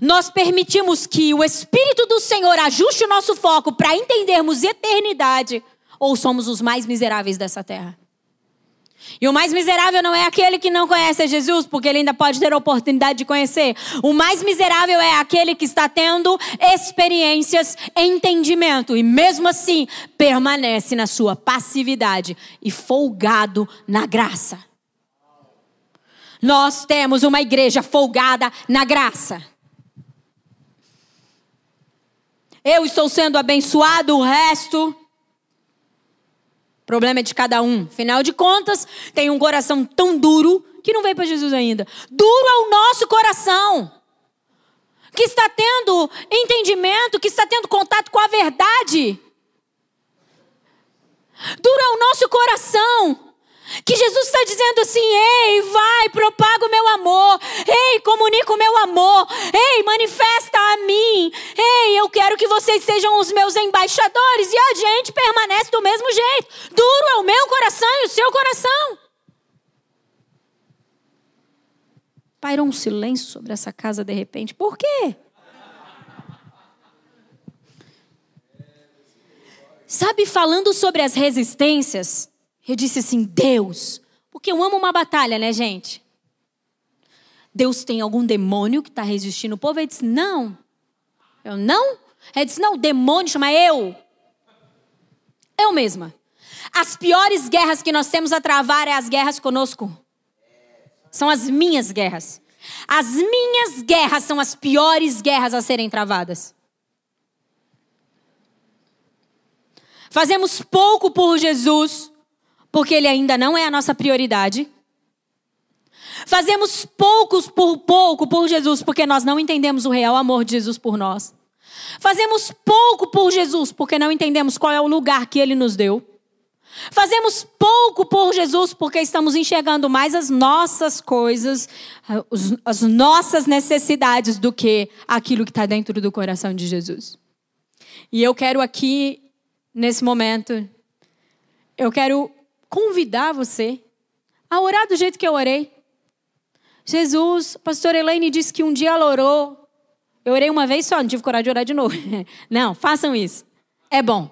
nós permitimos que o Espírito do Senhor ajuste o nosso foco para entendermos eternidade, ou somos os mais miseráveis dessa terra. E o mais miserável não é aquele que não conhece Jesus, porque ele ainda pode ter a oportunidade de conhecer. O mais miserável é aquele que está tendo experiências, entendimento, e mesmo assim permanece na sua passividade e folgado na graça. Nós temos uma igreja folgada na graça. Eu estou sendo abençoado, o resto. O problema é de cada um. Afinal de contas, tem um coração tão duro que não veio para Jesus ainda. Duro é o nosso coração. Que está tendo entendimento, que está tendo contato com a verdade. Duro é o nosso coração que Jesus está dizendo assim: ei, vai, propaga o meu amor, ei, comunica o meu amor, ei, manifesta a mim, ei, eu quero que vocês sejam os meus embaixadores, e a gente permanece do mesmo jeito. Duro é o meu coração e o seu coração. Pairou um silêncio sobre essa casa de repente. Por quê? Sabe, falando sobre as resistências, eu disse assim: Deus, porque eu amo uma batalha, né, gente? Deus tem algum demônio que está resistindo o povo? Ele disse: Não. Eu não? Ele disse: Não, o demônio chama eu. Eu mesma. As piores guerras que nós temos a travar é as guerras conosco. São as minhas guerras. As minhas guerras são as piores guerras a serem travadas. Fazemos pouco por Jesus porque ele ainda não é a nossa prioridade. Fazemos poucos por pouco por Jesus, porque nós não entendemos o real amor de Jesus por nós. Fazemos pouco por Jesus, porque não entendemos qual é o lugar que ele nos deu. Fazemos pouco por Jesus porque estamos enxergando mais as nossas coisas, as nossas necessidades do que aquilo que está dentro do coração de Jesus. E eu quero aqui, nesse momento, eu quero convidar você a orar do jeito que eu orei. Jesus, a pastora Elaine disse que um dia ela orou. Eu orei uma vez só, não tive coragem de orar de novo. Não, façam isso. É bom.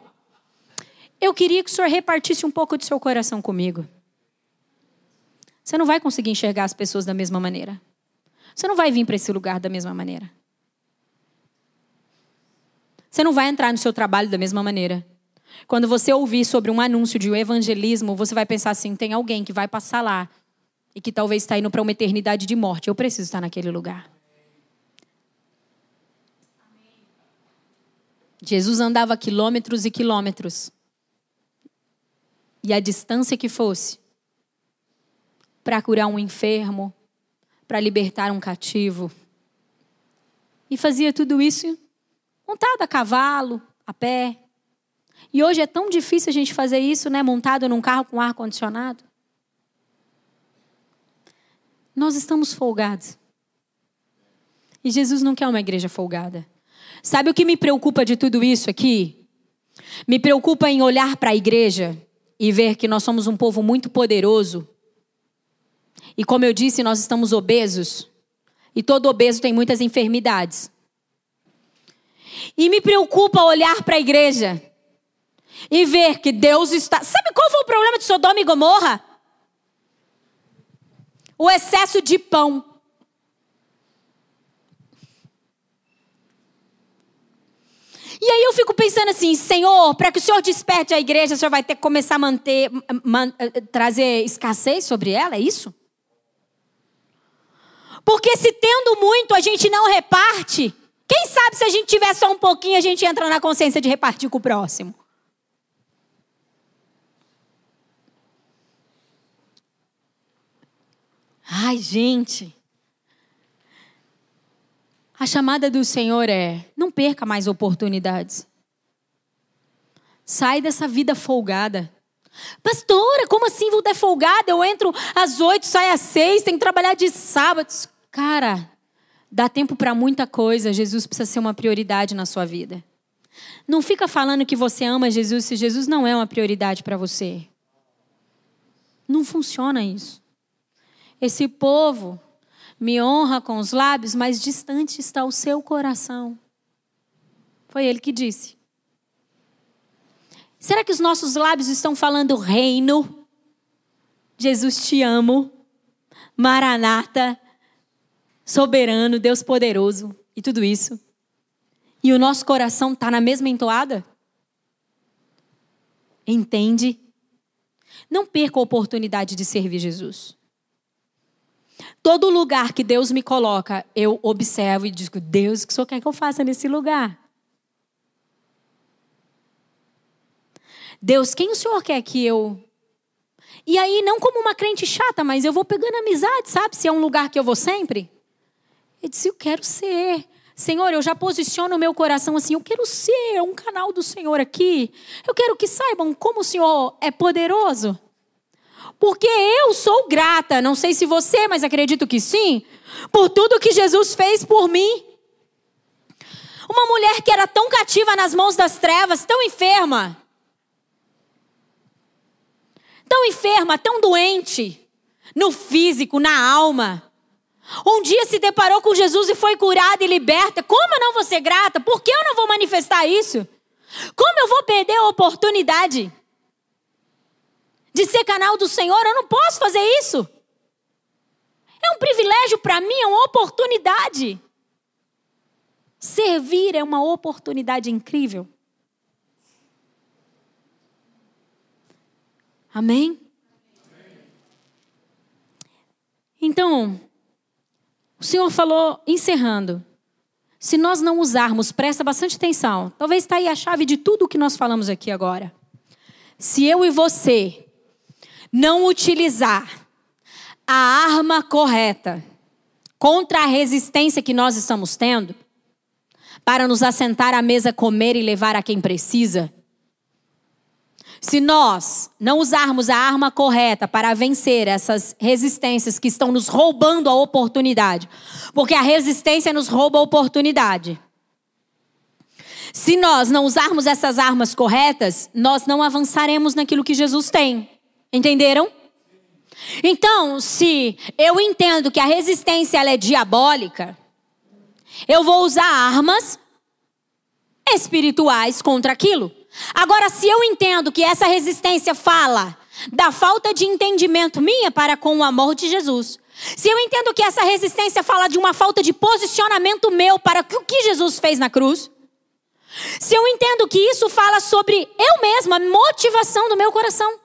Eu queria que o senhor repartisse um pouco do seu coração comigo. Você não vai conseguir enxergar as pessoas da mesma maneira. Você não vai vir para esse lugar da mesma maneira. Você não vai entrar no seu trabalho da mesma maneira. Quando você ouvir sobre um anúncio de um evangelismo, você vai pensar assim: tem alguém que vai passar lá e que talvez está indo para uma eternidade de morte. Eu preciso estar naquele lugar. Jesus andava quilômetros e quilômetros. E a distância que fosse para curar um enfermo, para libertar um cativo. E fazia tudo isso montado a cavalo, a pé. E hoje é tão difícil a gente fazer isso, né? Montado num carro com ar condicionado. Nós estamos folgados. E Jesus não quer uma igreja folgada. Sabe o que me preocupa de tudo isso aqui? Me preocupa em olhar para a igreja e ver que nós somos um povo muito poderoso. E como eu disse, nós estamos obesos. E todo obeso tem muitas enfermidades. E me preocupa olhar para a igreja e ver que Deus está. Sabe qual foi o problema de Sodoma e Gomorra? O excesso de pão. E aí eu fico pensando assim, Senhor, para que o Senhor desperte a igreja, o Senhor vai ter que começar a manter, man, eh, trazer escassez sobre ela, é isso? Porque se tendo muito a gente não reparte, quem sabe se a gente tiver só um pouquinho a gente entra na consciência de repartir com o próximo? Ai, gente. A chamada do Senhor é: não perca mais oportunidades. Sai dessa vida folgada. Pastora, como assim vou dar folgada? Eu entro às oito, saio às seis, tenho que trabalhar de sábados. Cara, dá tempo para muita coisa. Jesus precisa ser uma prioridade na sua vida. Não fica falando que você ama Jesus se Jesus não é uma prioridade para você. Não funciona isso. Esse povo me honra com os lábios, mas distante está o seu coração. Foi ele que disse. Será que os nossos lábios estão falando reino? Jesus te amo. Maranata, soberano, Deus poderoso e tudo isso. E o nosso coração está na mesma entoada? Entende? Não perca a oportunidade de servir Jesus. Todo lugar que Deus me coloca, eu observo e digo: Deus, o que o Senhor quer que eu faça nesse lugar? Deus, quem o Senhor quer que eu. E aí, não como uma crente chata, mas eu vou pegando amizade, sabe? Se é um lugar que eu vou sempre. Eu disse: Eu quero ser. Senhor, eu já posiciono o meu coração assim, eu quero ser um canal do Senhor aqui. Eu quero que saibam como o Senhor é poderoso. Porque eu sou grata, não sei se você, mas acredito que sim, por tudo que Jesus fez por mim. Uma mulher que era tão cativa nas mãos das trevas, tão enferma, tão enferma, tão doente, no físico, na alma. Um dia se deparou com Jesus e foi curada e liberta. Como eu não vou ser grata? Por que eu não vou manifestar isso? Como eu vou perder a oportunidade? De ser canal do Senhor, eu não posso fazer isso. É um privilégio para mim, é uma oportunidade. Servir é uma oportunidade incrível. Amém? Então, o Senhor falou, encerrando, se nós não usarmos, presta bastante atenção, talvez está aí a chave de tudo o que nós falamos aqui agora. Se eu e você não utilizar a arma correta contra a resistência que nós estamos tendo, para nos assentar à mesa, comer e levar a quem precisa, Se nós não usarmos a arma correta para vencer essas resistências que estão nos roubando a oportunidade, porque a resistência nos rouba a oportunidade. Se nós não usarmos essas armas corretas, nós não avançaremos naquilo que Jesus tem. Entenderam? Então, se eu entendo que a resistência ela é diabólica, eu vou usar armas espirituais contra aquilo. Agora, se eu entendo que essa resistência fala da falta de entendimento minha para com o amor de Jesus, se eu entendo que essa resistência fala de uma falta de posicionamento meu para o que Jesus fez na cruz, se eu entendo que isso fala sobre eu mesma, a motivação do meu coração.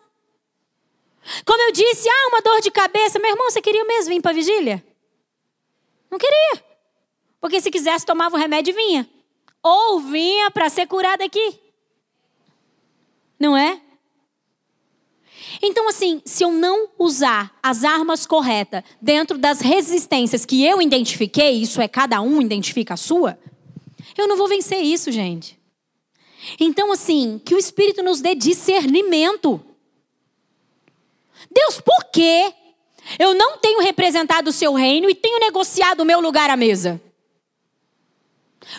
Como eu disse, ah, uma dor de cabeça. Meu irmão, você queria mesmo vir para a vigília? Não queria. Porque se quisesse, tomava o remédio e vinha. Ou vinha para ser curado aqui. Não é? Então, assim, se eu não usar as armas corretas dentro das resistências que eu identifiquei, isso é cada um identifica a sua, eu não vou vencer isso, gente. Então, assim, que o Espírito nos dê discernimento. Deus, por quê? Eu não tenho representado o seu reino e tenho negociado o meu lugar à mesa.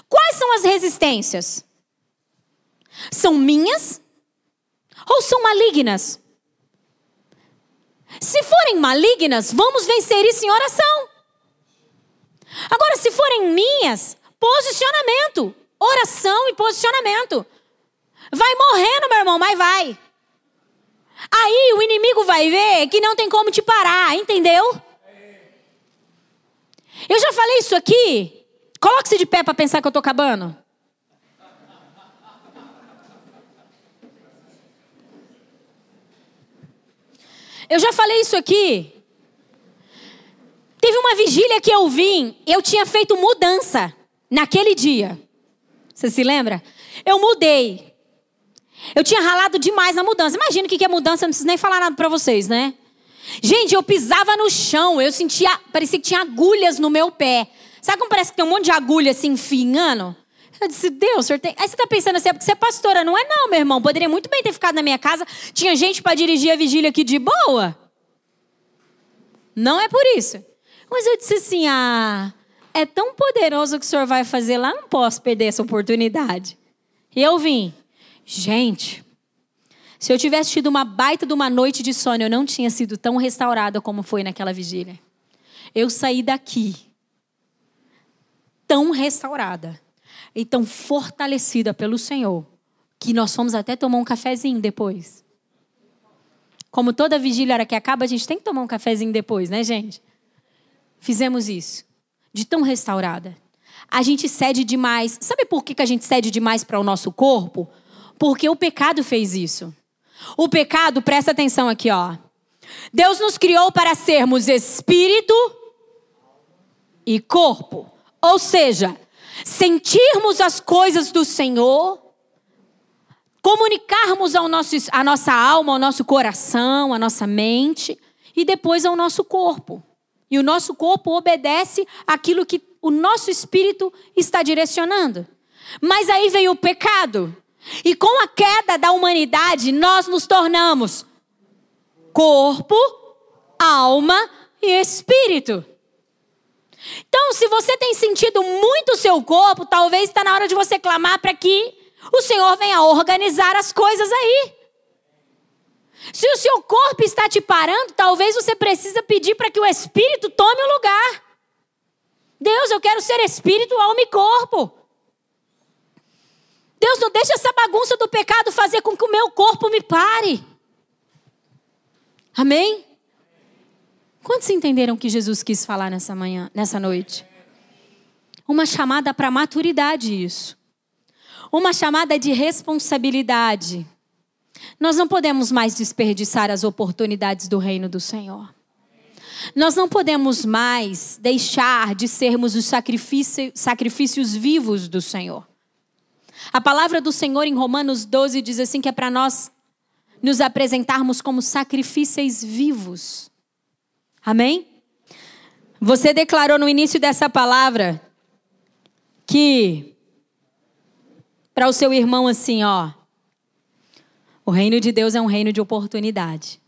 Quais são as resistências? São minhas ou são malignas? Se forem malignas, vamos vencer isso em oração. Agora, se forem minhas, posicionamento, oração e posicionamento. Vai morrendo, meu irmão, mas vai. Aí o inimigo vai ver que não tem como te parar, entendeu? Eu já falei isso aqui. Coloque-se de pé para pensar que eu estou acabando. Eu já falei isso aqui. Teve uma vigília que eu vim, eu tinha feito mudança naquele dia. Você se lembra? Eu mudei. Eu tinha ralado demais na mudança. Imagina o que é mudança, não preciso nem falar nada para vocês, né? Gente, eu pisava no chão, eu sentia, parecia que tinha agulhas no meu pé. Sabe como parece que tem um monte de agulha assim enfiando? Eu disse, Deus, senhor tem. Aí você tá pensando assim, é porque você é pastora. Não é, não, meu irmão. Poderia muito bem ter ficado na minha casa. Tinha gente para dirigir a vigília aqui de boa. Não é por isso. Mas eu disse assim, ah, é tão poderoso o que o senhor vai fazer lá, não posso perder essa oportunidade. E eu vim. Gente, se eu tivesse tido uma baita de uma noite de sono, eu não tinha sido tão restaurada como foi naquela vigília. Eu saí daqui tão restaurada e tão fortalecida pelo Senhor que nós fomos até tomar um cafezinho depois. Como toda vigília, hora que acaba, a gente tem que tomar um cafezinho depois, né, gente? Fizemos isso. De tão restaurada. A gente cede demais. Sabe por que a gente cede demais para o nosso corpo? Porque o pecado fez isso. O pecado, presta atenção aqui, ó. Deus nos criou para sermos espírito e corpo. Ou seja, sentirmos as coisas do Senhor, comunicarmos ao nosso, a nossa alma, ao nosso coração, à nossa mente e depois ao nosso corpo. E o nosso corpo obedece aquilo que o nosso espírito está direcionando. Mas aí veio o pecado. E com a queda da humanidade, nós nos tornamos corpo, alma e espírito. Então, se você tem sentido muito o seu corpo, talvez está na hora de você clamar para que o Senhor venha organizar as coisas aí. Se o seu corpo está te parando, talvez você precisa pedir para que o Espírito tome o lugar. Deus, eu quero ser espírito, alma e corpo. Deus, não deixa essa bagunça do pecado fazer com que o meu corpo me pare. Amém? Quantos entenderam o que Jesus quis falar nessa manhã, nessa noite? Uma chamada para maturidade isso. Uma chamada de responsabilidade. Nós não podemos mais desperdiçar as oportunidades do reino do Senhor. Nós não podemos mais deixar de sermos os sacrifício, sacrifícios vivos do Senhor. A palavra do Senhor em Romanos 12 diz assim que é para nós nos apresentarmos como sacrifícios vivos. Amém? Você declarou no início dessa palavra que para o seu irmão assim, ó, O reino de Deus é um reino de oportunidade.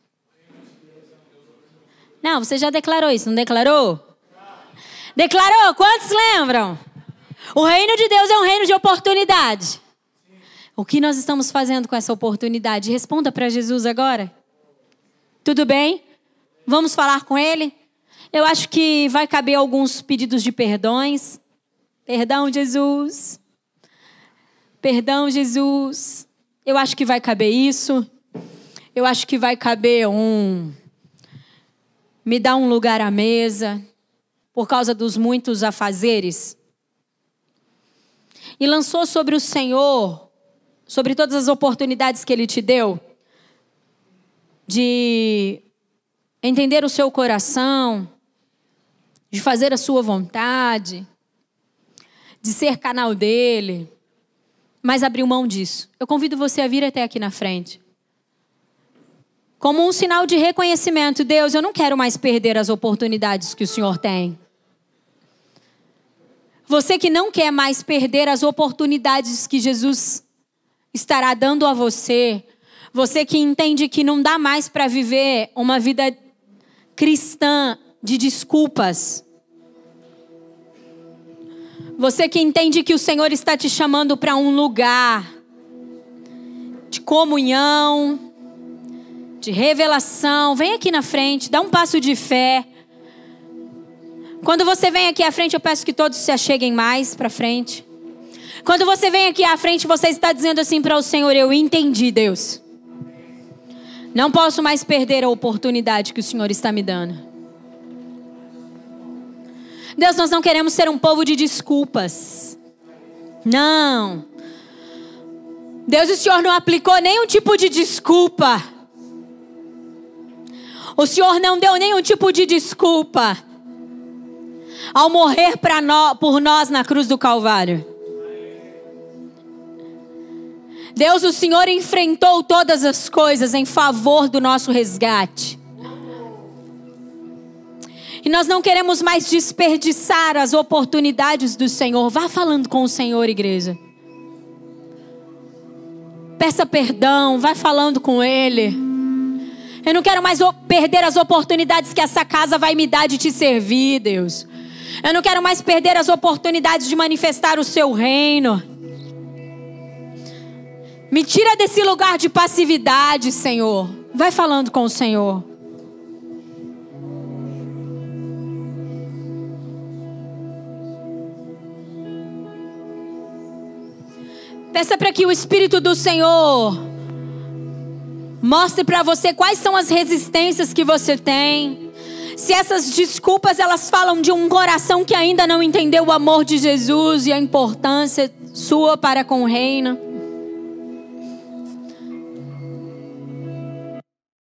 Não, você já declarou isso, não declarou? Declarou? Quantos lembram? O reino de Deus é um reino de oportunidade. O que nós estamos fazendo com essa oportunidade? Responda para Jesus agora. Tudo bem? Vamos falar com ele? Eu acho que vai caber alguns pedidos de perdões. Perdão, Jesus. Perdão, Jesus. Eu acho que vai caber isso. Eu acho que vai caber um. Me dá um lugar à mesa, por causa dos muitos afazeres. E lançou sobre o Senhor, sobre todas as oportunidades que Ele te deu, de entender o seu coração, de fazer a sua vontade, de ser canal dele mas abriu mão disso. Eu convido você a vir até aqui na frente. Como um sinal de reconhecimento, Deus, eu não quero mais perder as oportunidades que o Senhor tem. Você que não quer mais perder as oportunidades que Jesus estará dando a você, você que entende que não dá mais para viver uma vida cristã de desculpas, você que entende que o Senhor está te chamando para um lugar de comunhão, de revelação, vem aqui na frente, dá um passo de fé. Quando você vem aqui à frente, eu peço que todos se acheguem mais para frente. Quando você vem aqui à frente, você está dizendo assim para o Senhor: Eu entendi, Deus. Não posso mais perder a oportunidade que o Senhor está me dando. Deus, nós não queremos ser um povo de desculpas. Não. Deus, o Senhor não aplicou nenhum tipo de desculpa. O Senhor não deu nenhum tipo de desculpa ao morrer no, por nós na cruz do Calvário. Deus, o Senhor enfrentou todas as coisas em favor do nosso resgate. E nós não queremos mais desperdiçar as oportunidades do Senhor. Vá falando com o Senhor, igreja. Peça perdão, vá falando com Ele. Eu não quero mais perder as oportunidades que essa casa vai me dar de te servir, Deus. Eu não quero mais perder as oportunidades de manifestar o seu reino. Me tira desse lugar de passividade, Senhor. Vai falando com o Senhor. Peça para que o Espírito do Senhor mostre para você quais são as resistências que você tem. Se essas desculpas elas falam de um coração que ainda não entendeu o amor de Jesus e a importância sua para com o reino.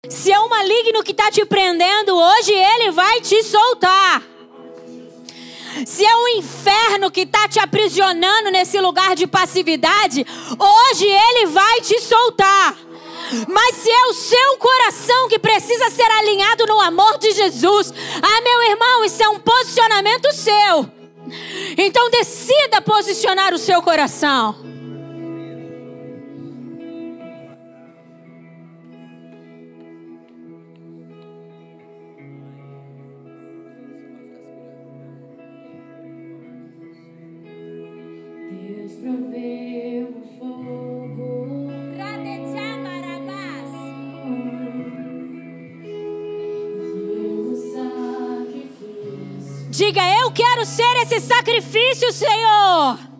Se é um maligno que está te prendendo, hoje ele vai te soltar. Se é o inferno que está te aprisionando nesse lugar de passividade, hoje ele vai te soltar. Mas se é o seu coração que precisa ser alinhado no amor de Jesus, ah, meu irmão, isso é um posicionamento seu. Então decida posicionar o seu coração. Esse sacrifício, Senhor.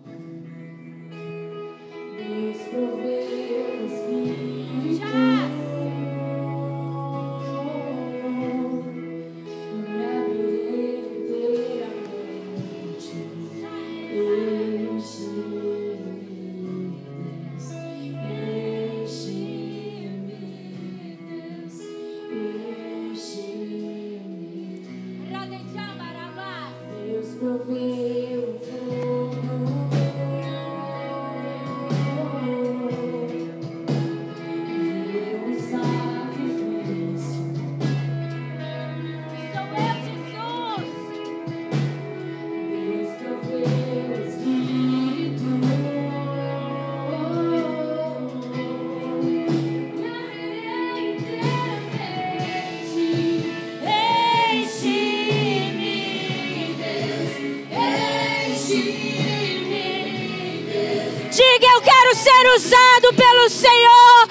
Senhor.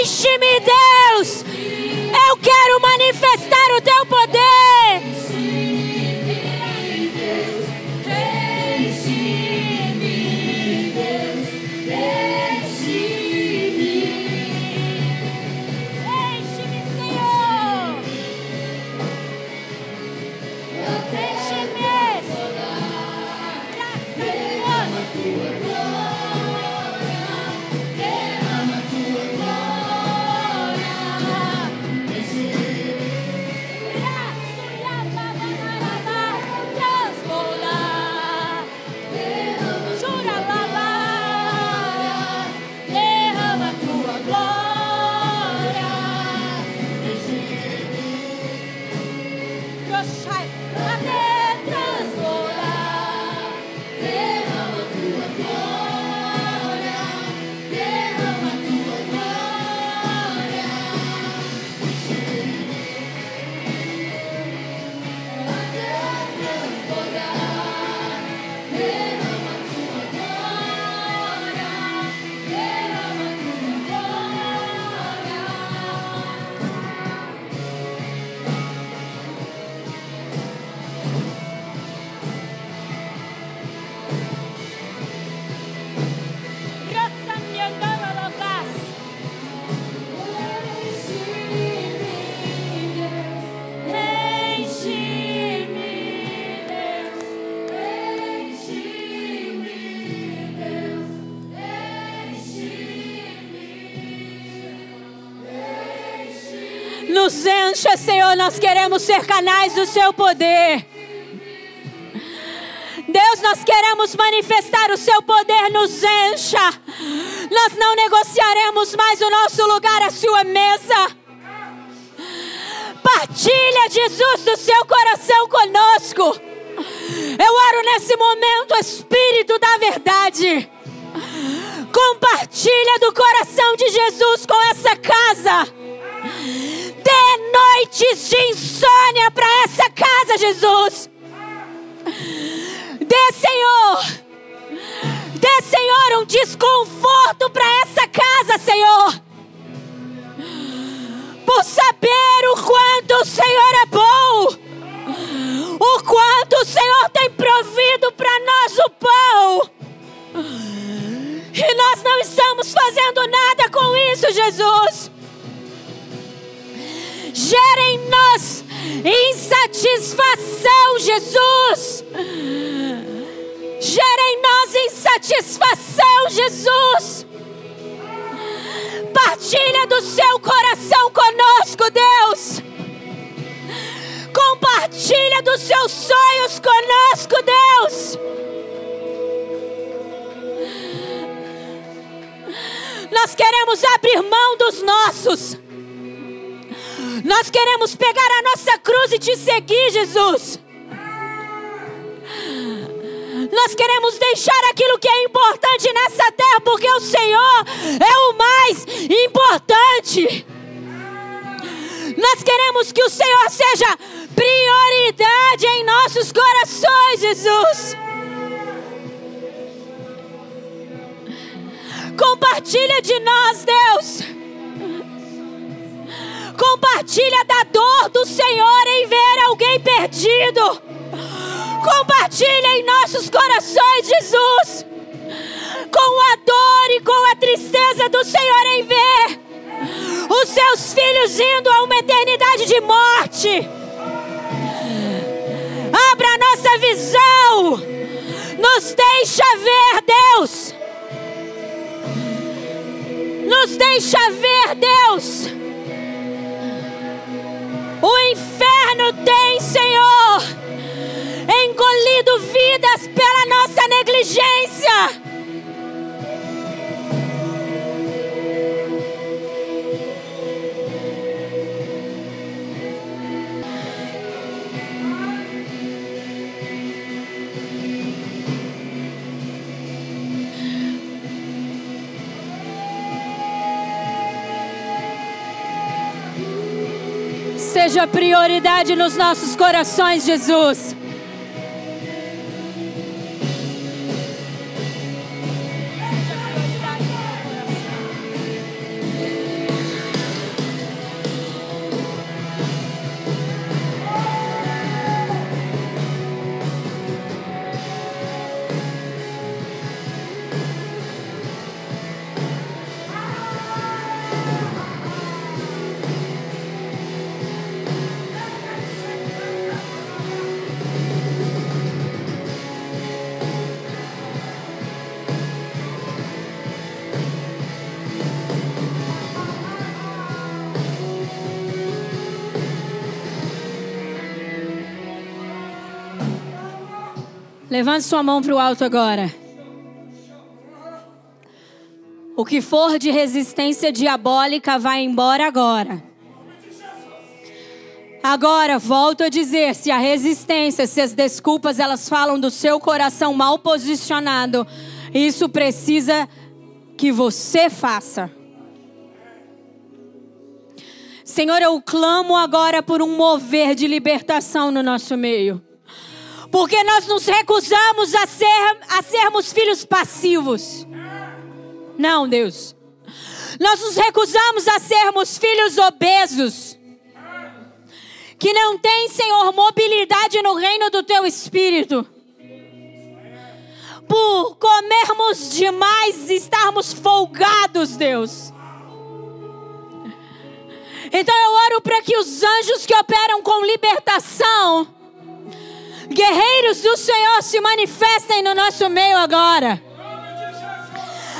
Enche-me, encha, Senhor, nós queremos ser canais do seu poder. Deus, nós queremos manifestar o seu poder, nos encha. Nós não negociaremos mais o nosso lugar, a sua mesa. Partilha, Jesus, do seu coração conosco. Eu oro nesse momento, Espírito da Verdade. Compartilha do coração de Jesus com essa casa. Noites de insônia para essa casa, Jesus. Dê, Senhor. Dê, Senhor, um desconforto para essa casa, Senhor. Por saber o quanto o Senhor é bom. O quanto o Senhor tem provido para nós o pão. E nós não estamos fazendo nada com isso, Jesus. Gera em nós insatisfação, Jesus. Gera em nós insatisfação, Jesus. Partilha do seu coração conosco, Deus. Compartilha dos seus sonhos conosco, Deus. Nós queremos abrir mão dos nossos. Nós queremos pegar a nossa cruz e te seguir, Jesus. Nós queremos deixar aquilo que é importante nessa terra, porque o Senhor é o mais importante. Nós queremos que o Senhor seja prioridade em nossos corações, Jesus. Compartilha de nós, Deus. Compartilha da dor do Senhor em ver alguém perdido. Compartilha em nossos corações, Jesus. Com a dor e com a tristeza do Senhor em ver os seus filhos indo a uma eternidade de morte. Abra a nossa visão. Nos deixa ver, Deus. Nos deixa ver, Deus. O inferno tem, Senhor, engolido vidas pela nossa negligência. Seja prioridade nos nossos corações, Jesus. Levante sua mão para o alto agora. O que for de resistência diabólica vai embora agora. Agora, volto a dizer, se a resistência, se as desculpas, elas falam do seu coração mal posicionado, isso precisa que você faça. Senhor, eu clamo agora por um mover de libertação no nosso meio. Porque nós nos recusamos a, ser, a sermos filhos passivos. Não, Deus. Nós nos recusamos a sermos filhos obesos. Que não tem, Senhor, mobilidade no reino do teu espírito. Por comermos demais e estarmos folgados, Deus. Então eu oro para que os anjos que operam com libertação, guerreiros do Senhor, se manifestem no nosso meio agora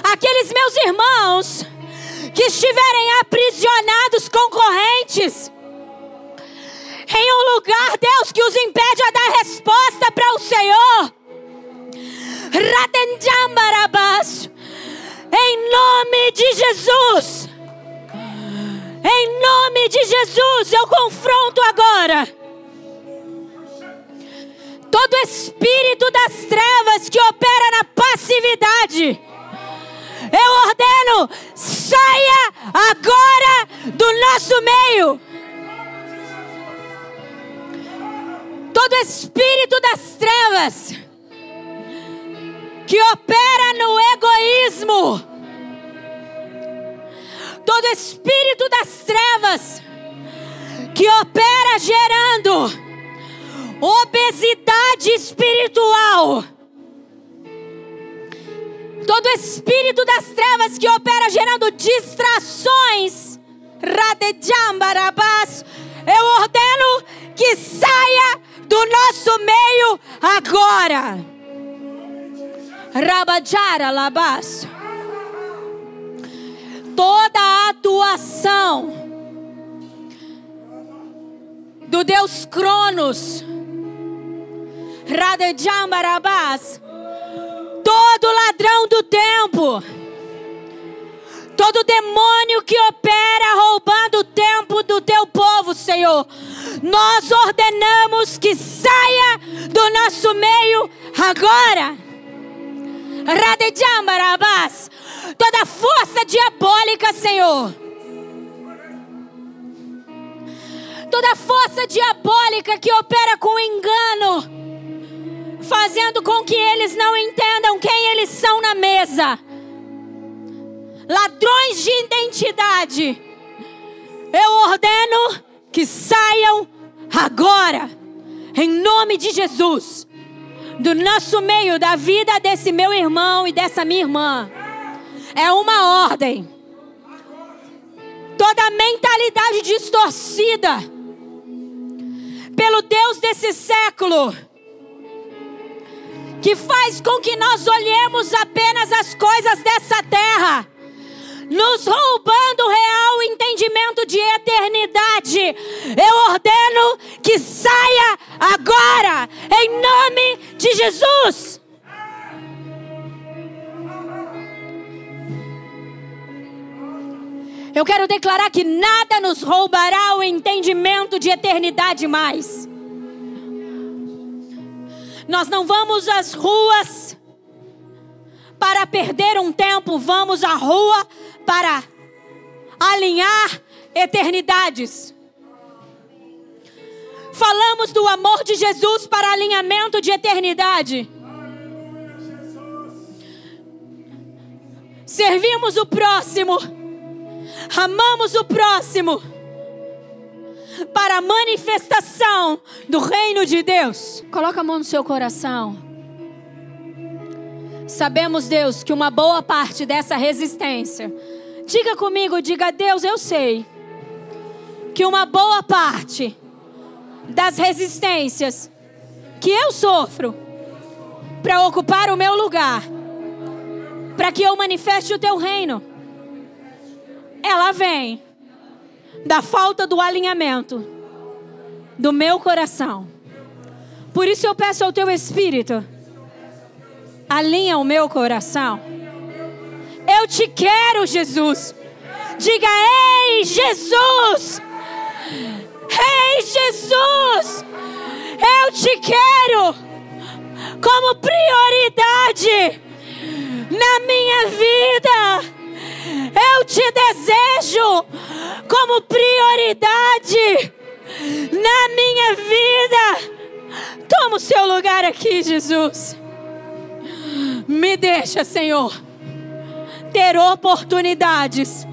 aqueles meus irmãos que estiverem aprisionados com correntes, em um lugar, Deus, que os impede a dar resposta para o Senhor. Em nome de Jesus. Em nome de Jesus, eu confronto agora todo espírito das trevas que opera na passividade eu ordeno, saia agora do nosso meio. Todo espírito das trevas que opera no egoísmo, todo espírito das trevas que opera gerando obesidade espiritual todo espírito das trevas que opera gerando distrações, eu ordeno que saia do nosso meio agora. Rabajara labas. Toda a atuação do Deus Cronos, Radejambarabás, todo ladrão do tempo, todo demônio que opera roubando o tempo do teu povo, Senhor, nós ordenamos que saia do nosso meio agora. Radejambarabás, toda força diabólica, Senhor. Toda força diabólica que opera com engano fazendo com que eles não entendam quem eles são na mesa. Ladrões de identidade. Eu ordeno que saiam agora, em nome de Jesus, do nosso meio, da vida desse meu irmão e dessa minha irmã. É uma ordem. Toda mentalidade distorcida pelo Deus desse século que faz com que nós olhemos apenas as coisas dessa terra, nos roubando o real entendimento de eternidade. Eu ordeno que saia agora, em nome de Jesus. Eu quero declarar que nada nos roubará o entendimento de eternidade mais. Nós não vamos às ruas para perder um tempo, vamos à rua para alinhar eternidades. Falamos do amor de Jesus para alinhamento de eternidade. Servimos o próximo, amamos o próximo para a manifestação do reino de Deus. Coloca a mão no seu coração. Sabemos, Deus, que uma boa parte dessa resistência. Diga comigo, diga, Deus, eu sei que uma boa parte das resistências que eu sofro para ocupar o meu lugar, para que eu manifeste o teu reino, ela vem da falta do alinhamento do meu coração. Por isso eu peço ao teu Espírito Alinha o meu coração. Eu te quero, Jesus. Diga: Ei, Jesus! Ei, Jesus! Eu te quero como prioridade na minha vida. Eu te desejo como prioridade na minha vida. Toma o seu lugar aqui, Jesus. Me deixa, Senhor, ter oportunidades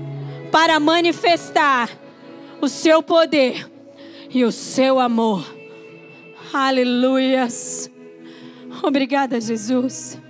para manifestar o seu poder e o seu amor. Aleluias. Obrigada, Jesus.